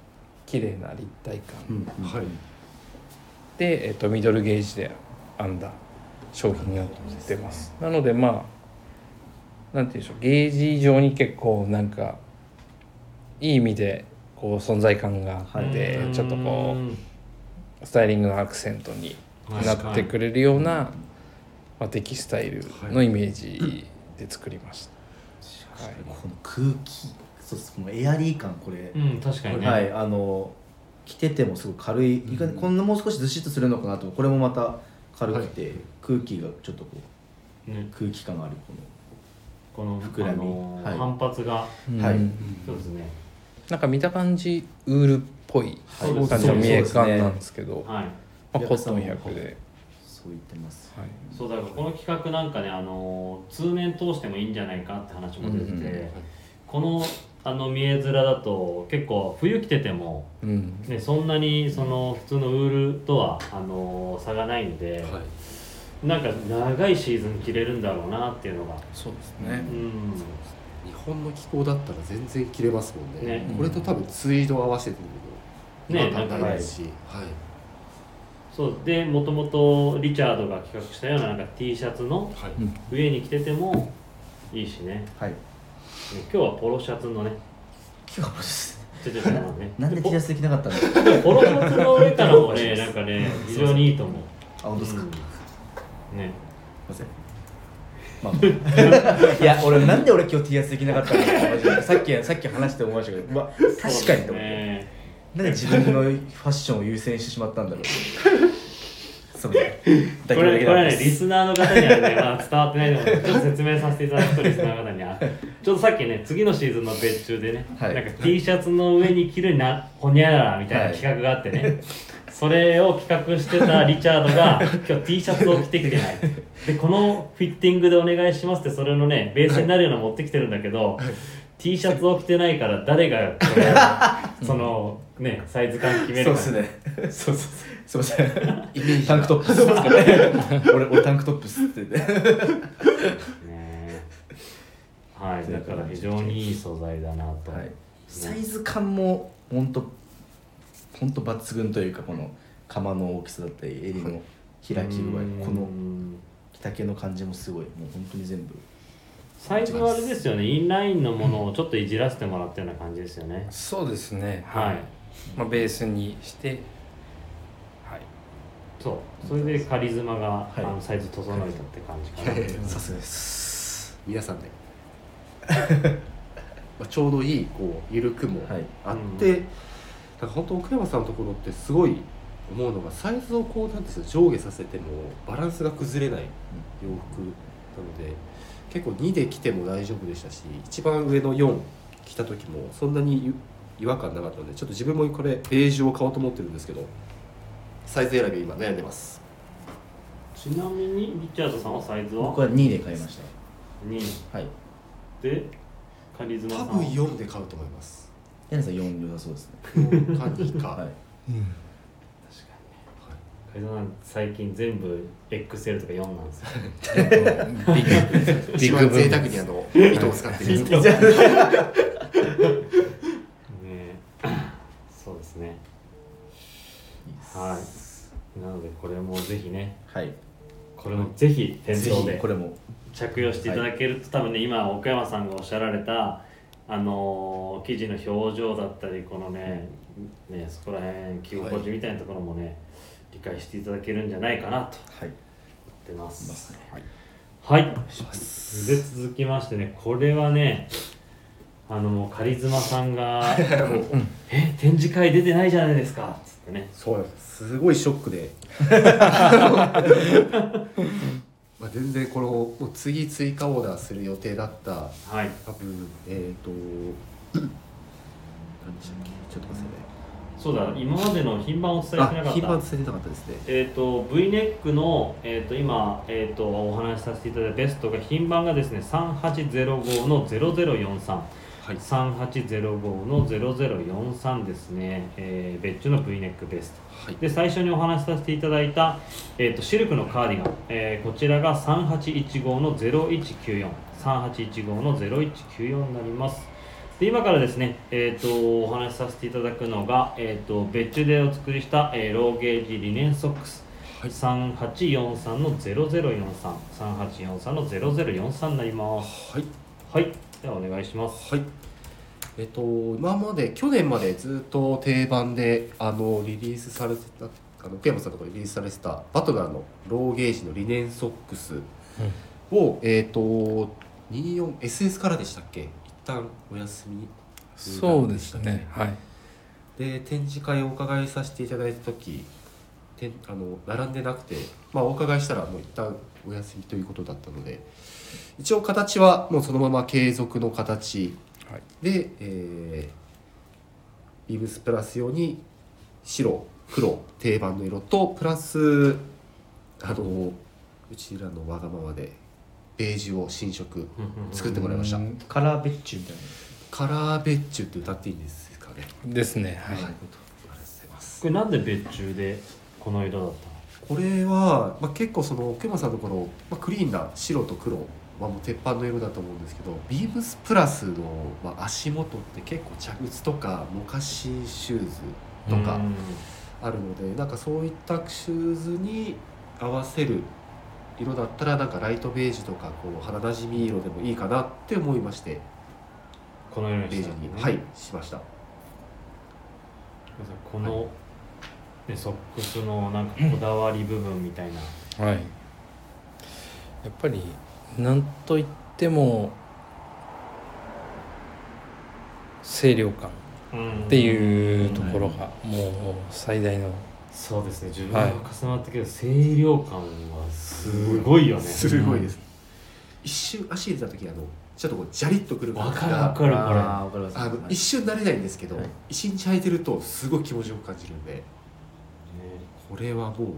綺麗な立体感。はい。で、えっと、ミドルゲージで編んだ商品になってます。なのでまあなんていうんでしょうゲージ上に結構なんかいい意味でこう存在感があって、うん。ちょっとこうスタイリングのアクセントになってくれるような、まあ、テキスタイルのイメージで作りました、はいこの空気そうですもうエアリー感これ、うん確かにね、はいあの着ててもすごい軽い、いかにこんなもう少しずしっとするのかなとこれもまた軽くて、空気がちょっとこうね。空気感があるここの膨らみ。あのーはい。反発が。うん。はい。そうですね。なんか見た感じウールっぽいはい。感じの見え感なんですけど、はいまあ、コットンお客さんも100で、のそう言ってます。はい、そうだからこの企画なんかねあのー通年通してもいいんじゃないかって話も出てて、うん。うん。このあの見え面だと結構冬着てても、うん。ね、そんなにその普通のウールとはあのー差がないんで、はい。なんか長いシーズン着れるんだろうなっていうのが、そうですね。うん、日本の気候だったら全然着れますもんね。ね。これと多分ツイード合わせてもね違和感ないですし、はいそうでもともとリチャードが企画したようななんか T シャツのはい。上に着ててもいいしね。はい。ね今日はポロシャツのね。今日はですちょちょちょね。なんで T シャツできなかったんですかでもポロシャツの上からもね なんかね非常にいいと思う。あ本当ですか、うん。ね。すいません。まあ、いや、俺なんで俺今日 T シャツできなかったのかマジで。さっきさっき話して思いましたけど、うわ確かにと思って、ねなんで自分のファッションを優先してしまったんだろう。すみませんこれこれはねリススナーの方にはね、まあ、伝わってないのでちょっと説明させていただくとリスナーの方には。ちょっとさっきね次のシーズンの別注でね、はい。なんか T シャツの上に着るなほにゃららみたいな企画があってね、それを企画してたリチャードが今日 T シャツを着てきてない。でこのフィッティングでお願いしますってそれのねベースになるようなの持ってきてるんだけど、T シャツを着てないから誰がこれ そのねサイズ感決めるかそうですね。そうそうそう。すみません。イメージタンクトップスですかね。俺俺タンクトップスって言って。ねはい。だから非常にいい素材だなと、はい、サイズ感も本当本当抜群というかこの釜の大きさだったり襟の開き具合。このうん着丈の感じもすごいもう本当に全部。サイズはあれですよね。インラインのものをちょっといじらせてもらったような感じですよね、そうですね。はいまあ、ベースにしてはい。そう。それでカリズマが、い。あのサイズ整えたって感じかな、さすがです。皆さんで。まあちょうどいいこう緩くもはい。あって、なん。か本当奥山さんのところってすごい思うのがサイズをこうなんですよ上下させてもバランスが崩れない洋服なので結構2で着ても大丈夫でしたし一番上の4着た時もそんなに違和感なかったのでちょっと自分もこれベージュを買おうと思ってるんですけどサイズ選び今悩んでます。ちなみにリチャードさんはサイズは？僕は2で買いまし2たはい。でカリズマさんは？多分4で買うと思います。柳さん4良さそうですね。4か2か、はい。カリズマさん最近全部 XL とか4なんですよ。ビッグ。ビ一番贅沢にあの糸を使ってる。ねそうですねはい。なのでこれもぜひねはい。これもぜひ店ぜ頭でひこれも。着用していただけると、多分ね今岡山さんがおっしゃられたあのー生地の表情だったりこのねねそこら辺着心地みたいなところもね、理解していただけるんじゃないかなとはい。思ってます。はい。はい。で続きましてねこれはねあのもうカリズマさんが「え展示会出てないじゃないですか」っつってね。そうなんです。すごいショックで。まあ全然このもう次追加オーダーする予定だったはい。多分えっ、と 何でしたっけ？ちょっと待って。そうだ今までの品番をお伝えしくださいねあなかった。品番伝えてなかったですね。えー、と V ネックの、えー、と今、えー、とお話しさせていただいたベストが品番がですね3805の0043はい。3805の0043ですね、えー、別注の V ネックベスト。はい。で最初にお話しさせていただいた、えー、とシルクのカーディガン、えーこちらが3815の0194 3815の0194になります。で今からですね、えー、とお話しさせていただくのが、えー、と別注でお作りした、えーローゲージリネンソックス、はい。3843の0043 3843の0043になります。はい。はいではお願いします。はい。えっと今まで去年までずっと定番であのリリースされてたあの福山さんのところでリリースされてたバトナーのローゲージのリネンソックスを、えっと 24SS からでしたっけ？一旦お休みそうですね。はい。で展示会をお伺いさせていただいた時てんあの並んでなくて、まあ、お伺いしたらもう一旦お休みということだったので一応形はもうそのまま継続の形。はい。で、えービームスプラス用に白黒定番の色とプラスあのうちらのわがままでベージュを新色作ってもらいました。うん。カラーベッチュみたいな。カラーベッチュって歌っていいんですかね。ですね。はい。ありがとうございます。これなんで別注でこの色だっこれは、まあ、結構その奥山さんのこの、まあ、クリーンな白と黒はもう鉄板の色だと思うんですけどビームスプラスの、まあ、足元って結構茶靴とかモカシンシューズとかうんあるのでなんかそういったシューズに合わせる色だったらなんかライトベージュとかこう肌なじみ色でもいいかなって思いましてこの色にベージュにはいしました。この、ね、ソックスのなんかこだわり部分みたいな。はい。やっぱりなんといっても清涼感っっていうところがもう最大の。そうですね。自分はいが重なったけど、清涼感はすごいよね。すごいです、一瞬足入れた時あのちょっとこうジャリッとくる感じわかるわがかる。これあ一瞬慣れないんですけど、はい。一日履いてるとすごい気持ちよく感じるんで。ねこれはもう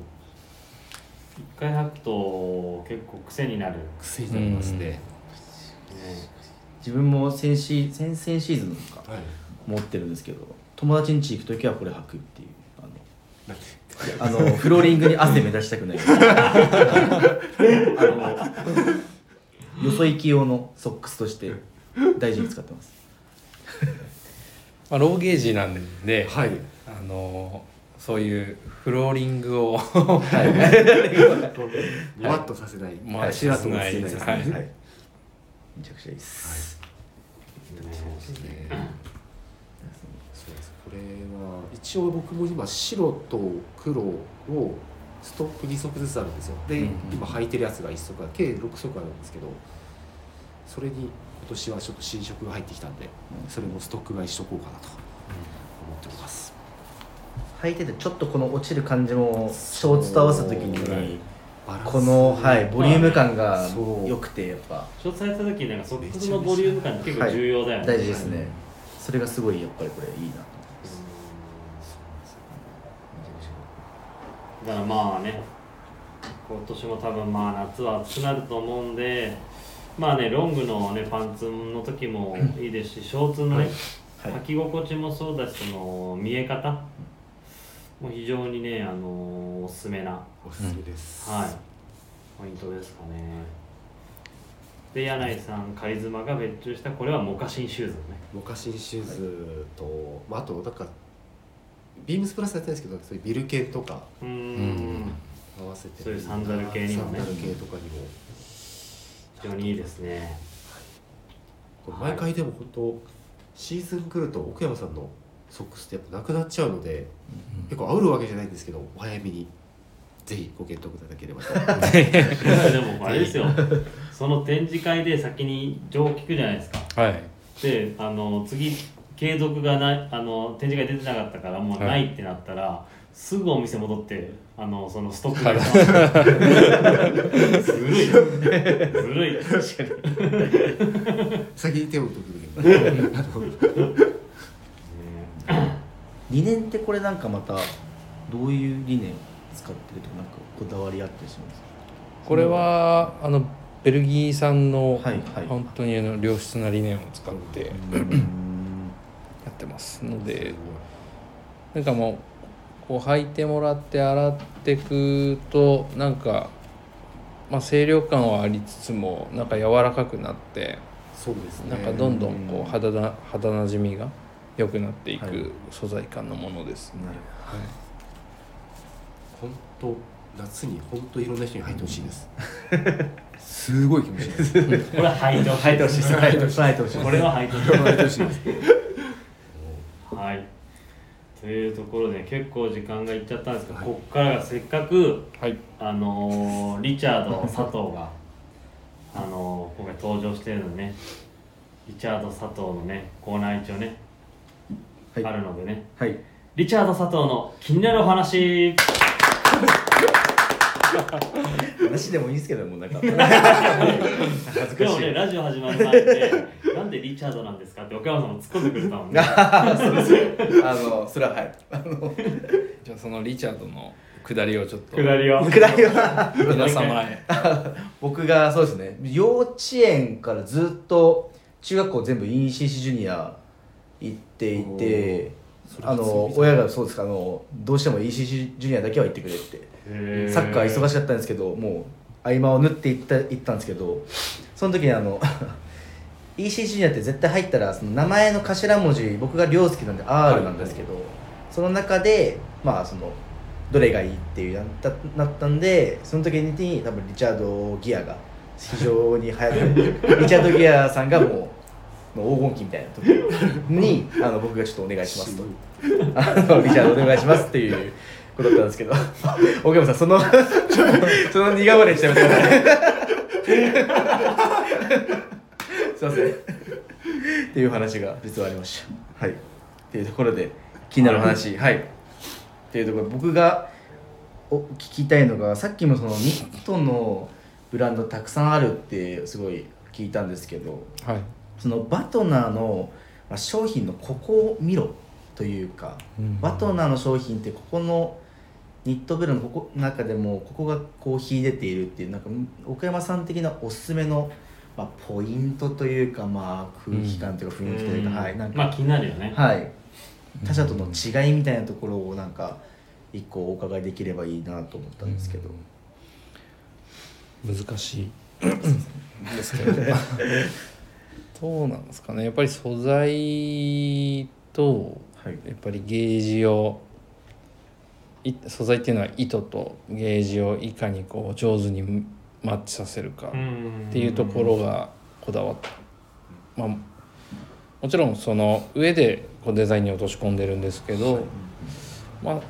一回履くと結構癖になる、ね、癖になりますね、自分も先シ先々シーズンかはい。持ってるんですけど友達ん家行く時はこれ履くっていうあのあの フローリングに汗目指したくない。あのよそ行き用のソックスとして大事に使ってます。まあ、ローゲージなんで、はい。あのそういうフローリングをはい。もわっとさせない、もわっさせないないですね、はいはい。めちゃくちゃいいです、そうですね。そうです。これは一応僕も今白と黒をストック2足ずつあるんですよ。で、うん今履いてるやつが1足が計6足あるんですけどそれに今年はちょっと新色が入ってきたんでそれもストック買いしとこうかなと思っております履いててちょっとこの落ちる感じもショーツと合わせた時にこの、はい、ボリューム感がそう。良くてやっぱショートされた時なんかソックスのボリューム感って結構重要だよね、大事ですね。それがすごいやっぱりこれいいなとだからまあね今年も多分まあ夏は暑くなると思うんでまあねロングのねパンツの時もいいですしショーツのね、はい。履き心地もそうだしその見え方も非常にねあのおすすめなおすすめです、はい。ポイントですかね。で柳井さんカリズマが別注したこれはモカシンシューズね。モカシンシューズと、まあ、あとなんかビームスプラスやってないですけどそういうビル系とかうーん。ん合わせてそういうサンダル系にもね。サンダル系とかにも。非常にいいですね。これ毎回でも本当シーズン来ると奥山さんのソックスってやっぱなくなっちゃうので、結構合うわけじゃないんですけどお早めにぜひご検討いただければと。でもあれですよ。その展示会で先に情報聞くじゃないですか。はい。であの次継続がないあの展示会出てなかったからもうないってなったら、すぐお店戻ってあのそのストックがずるい。ずるい。先に手を打っとく 理念ってこれなんかまたどういう理念使ってるとかなんかこだわりあったりします？これはあのベルギー産のはいはい。本当にあの良質な理念を使ってやうん。ってますのでなんかもうこう履いてもらって洗ってくとなんか、まあ、清涼感はありつつもなんか柔らかくなってそうですね。なんかどんどんこう肌な肌なじみが良くなっていはい。く素材感のものですね。なる本当夏に本当いろんな人に入ってほしいです。すごい気持ちい いです。これは履いてほしい履いてほしい。しいこれは履いてほしい入ってほしいです。はい。というところで結構時間がいっちゃったんですけど、はい。ここからがせっかくはい、あのーリチャード佐藤があのー今回登場してるのでね。リチャード佐藤のねコーナー一応ね、はい。あるのでね。はい。リチャード佐藤の気になるお話。話でもいいですけどもなんか。恥ずかしい。でもねラジオ始まる前でなんでリチャードなんですかって岡山さんも突っ込んでくれたもんね。あのそれははい。あのじゃあそのリチャードの下りをちょっと。下りを。くらいは皆様へ。僕がそうですね。幼稚園からずっと中学校全部 ECC ジュニア行っていてあの親がそうですかあのどうしても ECC ジュニアだけは行ってくれって。サッカー忙しかったんですけどもう合間を縫って行った行ったんですけどその時にあの EC ジュニアって絶対入ったらその名前の頭文字僕が涼介なんで R なんですけど、その中でまあそのどれがいいっていうなったなったんでその時に多分リチャード・ギアが非常に流行ってリチャード・ギアさんがもうもう黄金期みたいな時にあの僕がちょっとお願いしますと。あのリチャードお願いしますっていうことだったんですけど。岡山さんその その苦笑いしちゃいましたすいません。っていう話が実はありました。はい。っていうところで気になる話。はい。っていうところ僕がお聞きたいのがさっきもそのニットのブランドたくさんあるってすごい聞いたんですけど。はいそのバトナーのまあ商品のここを見ろというか、うん。バトナーの商品ってここのニットブランドのここ中でもここがこう秀でているっていうなんか岡山さん的なおすすめの、まあ、ポイントというか、まあ、空気感というか雰囲気というか、うん。はいなんか、まあ気になるよね、はい。他者との違いみたいなところをなんか一個お伺いできればいいなと思ったんですけど、難しい。ですけどどうなんですかね。やっぱり素材とはい。やっぱりゲージをい素材っていうのは糸とゲージをいかにこう上手にマッチさせるかっていうところがこだわった、まあ、もちろんその上でこうデザインに落とし込んでるんですけど、まあ、や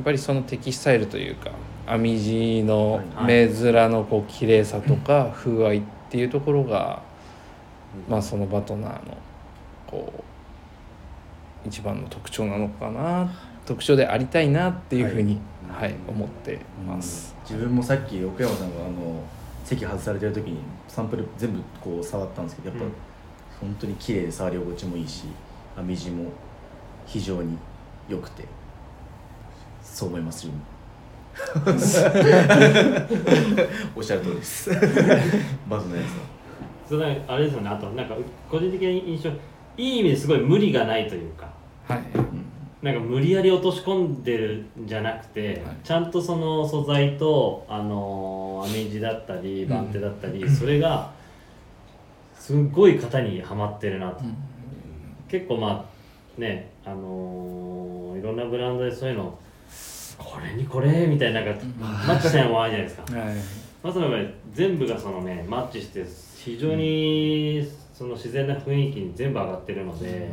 っぱりそのテキスタイルというか編み地の目面のこう綺麗さとか風合いっていうところが、まあ、そのバトナーのこう一番の特徴なのかな特徴でありたいなっていうふうに、はい。思ってます。自分もさっき奥山さんがあの席外されてる時にサンプル全部こう触ったんですけどやっぱ、うん。本当に綺麗で触り心地もいいし編み地も非常に良くてそう思います おっしゃる通りです。バズのやつそれあれですよね。あとなんか個人的な印象いい意味ですごい無理がないというか。はい。なんか無理やり落とし込んでるんじゃなくて、ちゃんとその素材とあのー編み地だったり番手だったり、それがすっごい型にはまってるなと、結構まあねあのーいろんなブランドでそういうのこれにこれみたいななん。かマッチしたようなものあるじゃないですか。はい。まずの場合全部がそのねマッチして非常にその自然な雰囲気に全部上がってるので、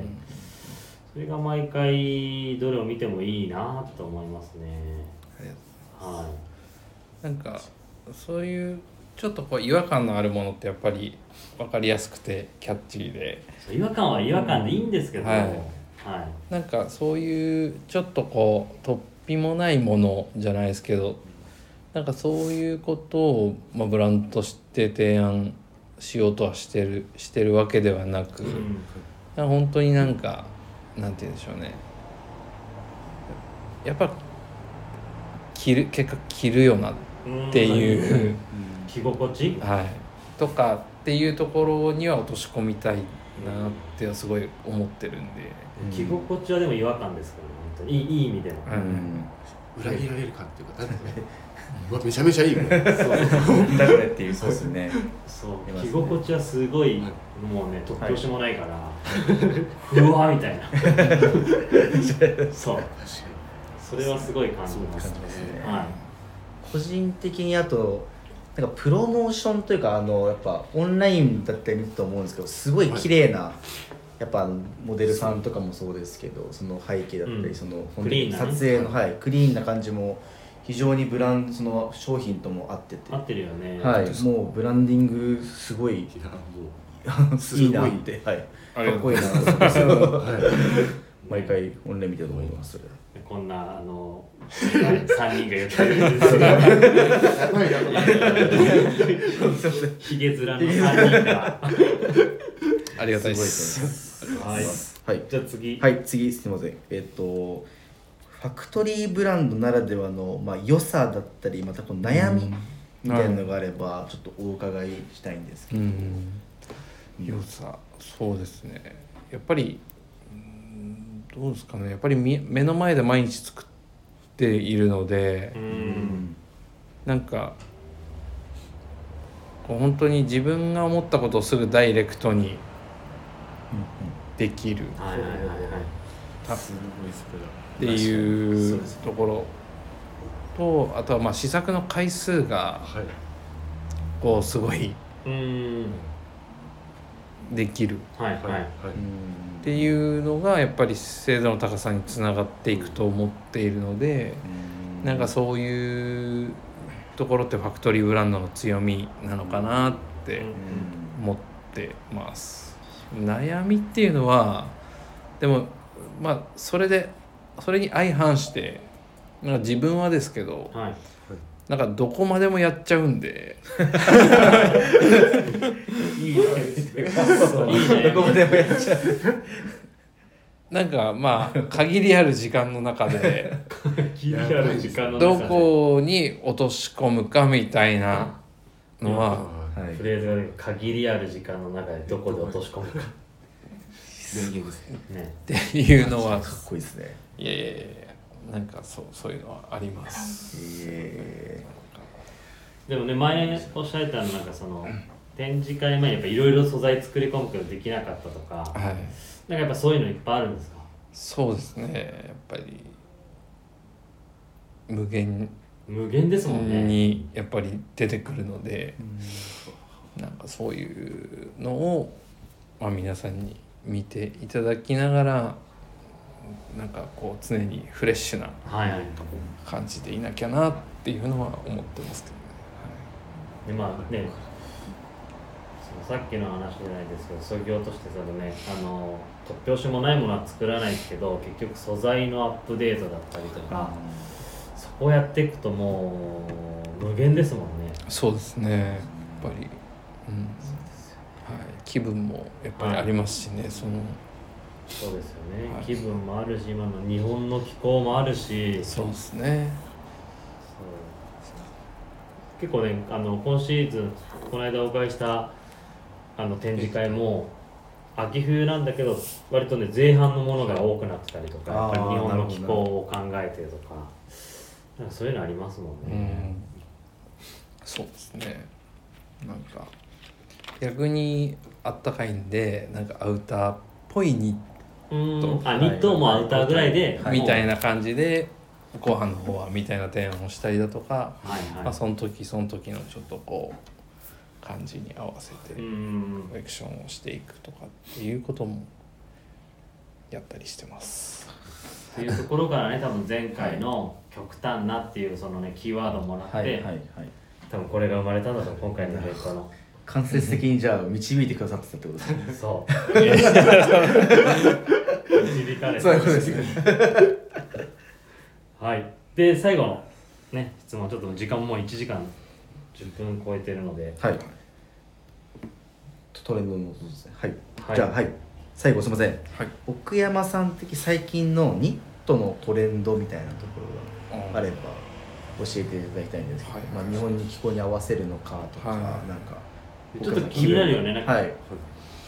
それが毎回どれを見てもいいなと思いますね。はなんかそういうちょっとこう違和感のあるものってやっぱり分かりやすくてキャッチーで。違和感は違和感でいいんですけど、はい。はい。なんかそういうちょっとこう突飛もないものじゃないですけどなんかそういうことを、まあ、ブランドとして提案しようとはしてるしてるわけではなく、うん。本当になんかなんて言うんでしょうね。やっぱ着る結果着るよなっていう、着心地？はい、とかっていうところには落とし込みたいなってすごい思ってるんで、着心地はでも違和感ですからね本当に。いいいい意味でも、うん。裏切られる感っていうかなんだろうねうわめちゃめちゃいいもんだこれっていうそうですね。そう。着心地はすごい、はい。もうね突拍子もないから、うわみたいな。そう。それはすごい感じます感じますね。は個人的にあとなんかプロモーションというかあのやっぱオンラインだったり見ると思うんですけどすごい。綺麗な、やっぱモデルさんとかもそうですけどその背景だったり、うん。その本当にクリーンなね。撮影の、はい、クリーンな感じも非常にブランその商品とも合ってて、合ってるよね。はい、もうブランディングすごいいいな。って、はい、かっこいいな。とうはい。毎回オンライン見てると思いますそれ。こんなあの3人が言ってるんですひげ面の3人が。ありがたいです。すごいと思います。はい。はい。じゃあ次。はい、次すみません。えっ、と、ファクトリーブランドならではの、まあ、良さだったり、またこの悩みみたいなのがあれば、ちょっとお伺いしたいんですけど。うん。良さ。そうですね。やっぱりうんどうですかね。やっぱりみ目の前で毎日作っているのでうなんかこう本当に自分が思ったことをすぐダイレクトにできる。はいはいはいはい。たっすごいそれだていうところとあとはまあ試作の回数がはい。こうすごいうん。できる。っていうのがやっぱり精度の高さにつながっていくと思っているのでなんかそういうところってファクトリーブランドの強みなのかなってうん。思ってます。悩みっていうのはでもまあそれでそれに相反してなんか自分はですけどはい。なんかどこまでもやっちゃうんで。いいね どこまでもやっちゃう。なんかまあ限りある時間の中で気になる時間のど中で。こに落とし込むかみたいなのははい。フレーズがね限りある時間の中でどこで落とし込むか。っていうのはかっこいいですねいやいやいやなんかそうそういうのはあります。えでもね前おっしゃられたのなんかその展示会前にやっぱいろいろ素材作り込むけどできなかったとかはい。なんかやっぱそういうのいっぱいあるんですか？そうですね。やっぱり無限無限ですもんねにやっぱり出てくるので、なんかそういうのをまあ皆さんに見ていただきながら。なんかこう常にフレッシュなはいはい。感じでいなきゃなっていうのは思ってますけどね。でまあねさっきの話じゃないですけど創業としてそのねあの突拍子もないものは作らないけど結局素材のアップデートだったりとか、そこをやっていくともう無限ですもんね。そうですね。やっぱり、うん。はい、気分もやっぱりありますしね、そのそうですよね、はい。気分もあるし今の日本の気候もあるし。そうですね。結構ねあの今シーズンこの間お伺いしたあの展示会も秋冬なんだけど割とね前半のものが多くなってたりとかやっぱり日本の気候を考えてとかなんかそういうのありますもんうね、んそうですね。なんか逆にあったかいんでなんかアウターっぽいニうん。あニットもアウターぐらいで、はい。みたいなな感じでご飯の方はみたいな提案をしたりだとか、はいはい、まあ、その時その時のちょっとこう感じに合わせてうん。コレクションをしていくとかっていうこともやったりしてます。っていうところからね多分前回の極端なっていうそのねキーワードもらって、はいはいはい。多分これが生まれたんだと今回のイベントの間接的にじゃあ導いてくださってたってことですね。そう。導かれてそういうことですね。はい。で最後のね質問ちょっと時間もう1時間10分超えてるので。はい。トレンドのことですね。はい、はい。じゃあはい。最後すみません。はい、奥山さん的最近のニットのトレンドみたいなところがあれば教えていただきたいんですけど、はい。まあ、日本に気候に合わせるのかとか、はい。なんかちょっと気になるよねなんか。はい。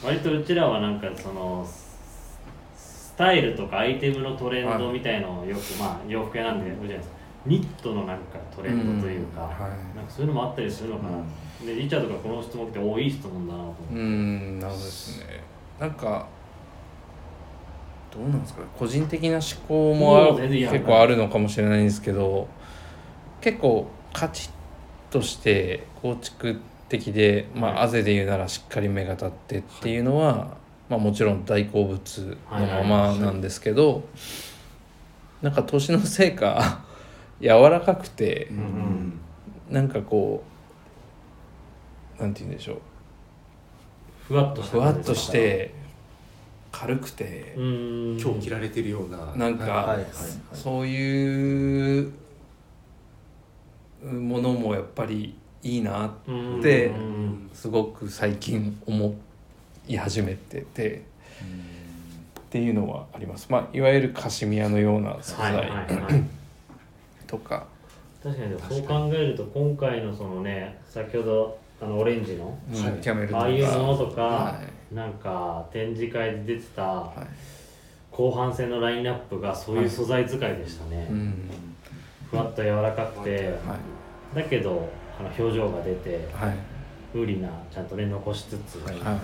割とうちらはなんかそのススタイルとかアイテムのトレンドみたいのをよく、まあ洋服屋なんでじゃないですか。ニットのなんかトレンドというか、うん。はい。なんかそういうのもあったりするのかな、でリチャードがこの質問来ておいい質問だなと思って。うーん。なるほどですね。なんかどうなんですかね。個人的な思考も結構あるのかもしれないんですけど結構カチッとして構築的で、まあ、はい。あぜで言うならしっかり目が立ってっていうのは、まあ、もちろん大好物のままなんですけど、なんか年のせいか 柔らかくてうんうん。なんかこうなんて言うんでしょう。ふわっとふわっとして軽くてう、ーん。今日着られてるような。なんか、はいはいはい。そういうものもやっぱりいいなうんでうん。すごく最近思い始めててっていうのはあります。まあいわゆるカシミヤのような素はいはい材はい。とか、確かにそう考えると今回のそのね先ほどあのオレンジのうん。キャメルとか。ああいうものとか、はなんか展示会で出てたはい。後半戦のラインナップがそういう素材使いでしたね、うん。ふわっと柔らかくて、はい。だけどあの表情が出てはい。無理なちゃんとね残しつつ、はい。ね、はい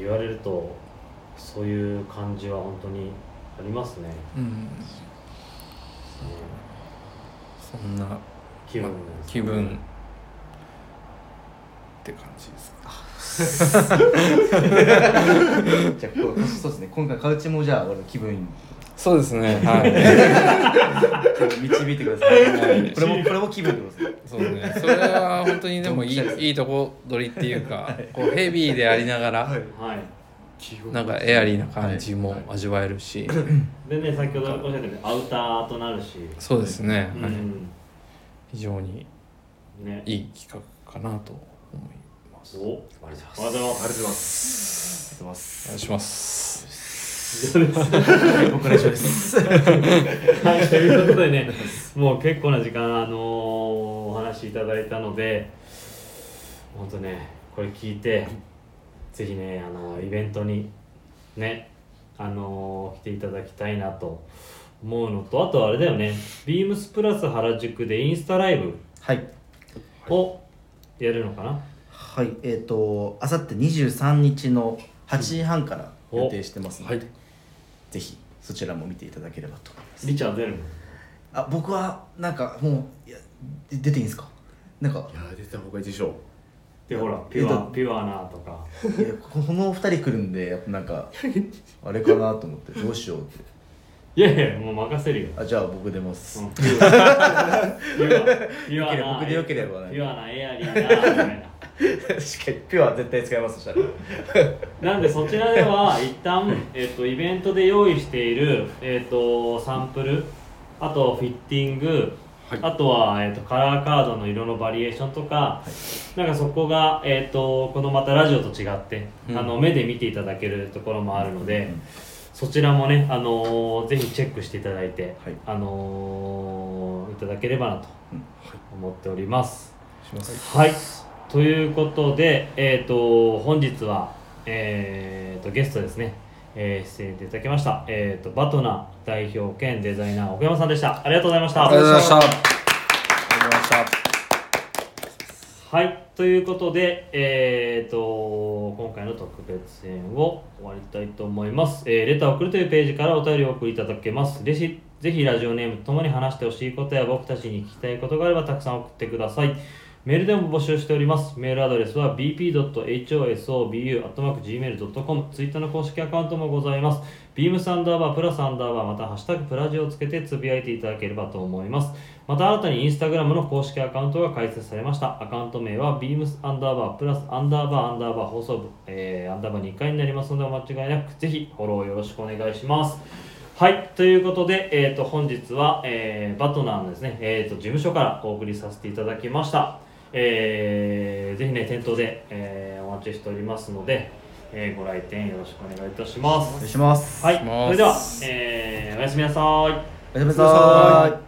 言われるとそういう感じは本当にありますね、うん。うんそんな気分まです気分って感じですか？じゃあこうそうですね。今回カウチもじゃあ俺気分そうですね。はい。導いてください、はい。これもこれも気分ってことですねそうね。それは本当にでもいいいいとこ取りっていうか、こうヘビーでありながら、はい。はい。なんかエアリーな感じも味わえるし、でね先ほどおっしゃったようにアウターとなるし、そうですね、はい。うん非常にね。いい企画かなと思います。お。ありがとありがとうございますうございます。ありがとうございます。お願いします 僕ら一緒です。はい、ということでね、もう結構な時間、あのーお話しいただいたので、本当ね、これ聞いて、ぜひね、あのイベントにね、あのー来ていただきたいなと思うのと、あとはあれだよね、ビームスプラス原宿でインスタライブはい。をやるのかな、はいえっ、とあさって23日の8時半から予定してますので、はいぜひそちらも見ていただければと思います。リチャー出るの？あ僕はなんかもういやで出ていいんですか？なんか。いや出た方がいいでしょで、ほら、ピュア、ピュアなとか。いやここの2人来るんでやっぱなんかあれかなと思ってどうしようって。いやいや、もう任せるよ。あじゃあ僕出ます、うんピュア。ピュア。ピュアな僕でよければね。ピュアなエアリーなみたいな確かにピュア絶対使いますそしたら。なんでそちらでは一旦、えっとイベントで用意している、えっとサンプルあとフィッティング、はい。あとは、えっとカラーカードの色のバリエーションとか、なんかそこが、えっとこのまたラジオと違って、うん。あの目で見ていただけるところもあるので、そちらもね、あのーぜひチェックしていただいて、はい。あのーいただければなとうん。思っております。します。はい、ということで、えー、と本日は、えー、とゲストですね、えー出演いただきました、えー、とバトナ代表兼デザイナー奥山さんでした。ありがとうございました。ありがとうございました。ありがとうございました。はい。ということで、えー、と今回の特別編を終わりたいと思います、えーレターを送るというページからお便りをお送りいただけます。ぜひぜひラジオネームとともに話してほしいことや僕たちに聞きたいことがあればたくさん送ってくださいメールでも募集しております。メールアドレスは bp.hosobu.gmail.com ツイッターの公式アカウントもございます。beams アンダーバープラスアンダーバーまたハッシュタグプラジをつけてつぶやいていただければと思います。また新たにインスタグラムの公式アカウントが開設されました。アカウント名は beams アンダーバープラスアンダーバーアンダーバー放送部、えー、アンダーバー2回になりますのでお間違いなくぜひフォローよろしくお願いします。はい、ということで、えー、と本日は、えーバトナーのですね、えー、と事務所からお送りさせていただきました。えーぜひね、店頭で、えーお待ちしておりますので、えーご来店よろしくお願いいたします。お願いしますはい、それでは、えーおやすみなさい。おやすみなさい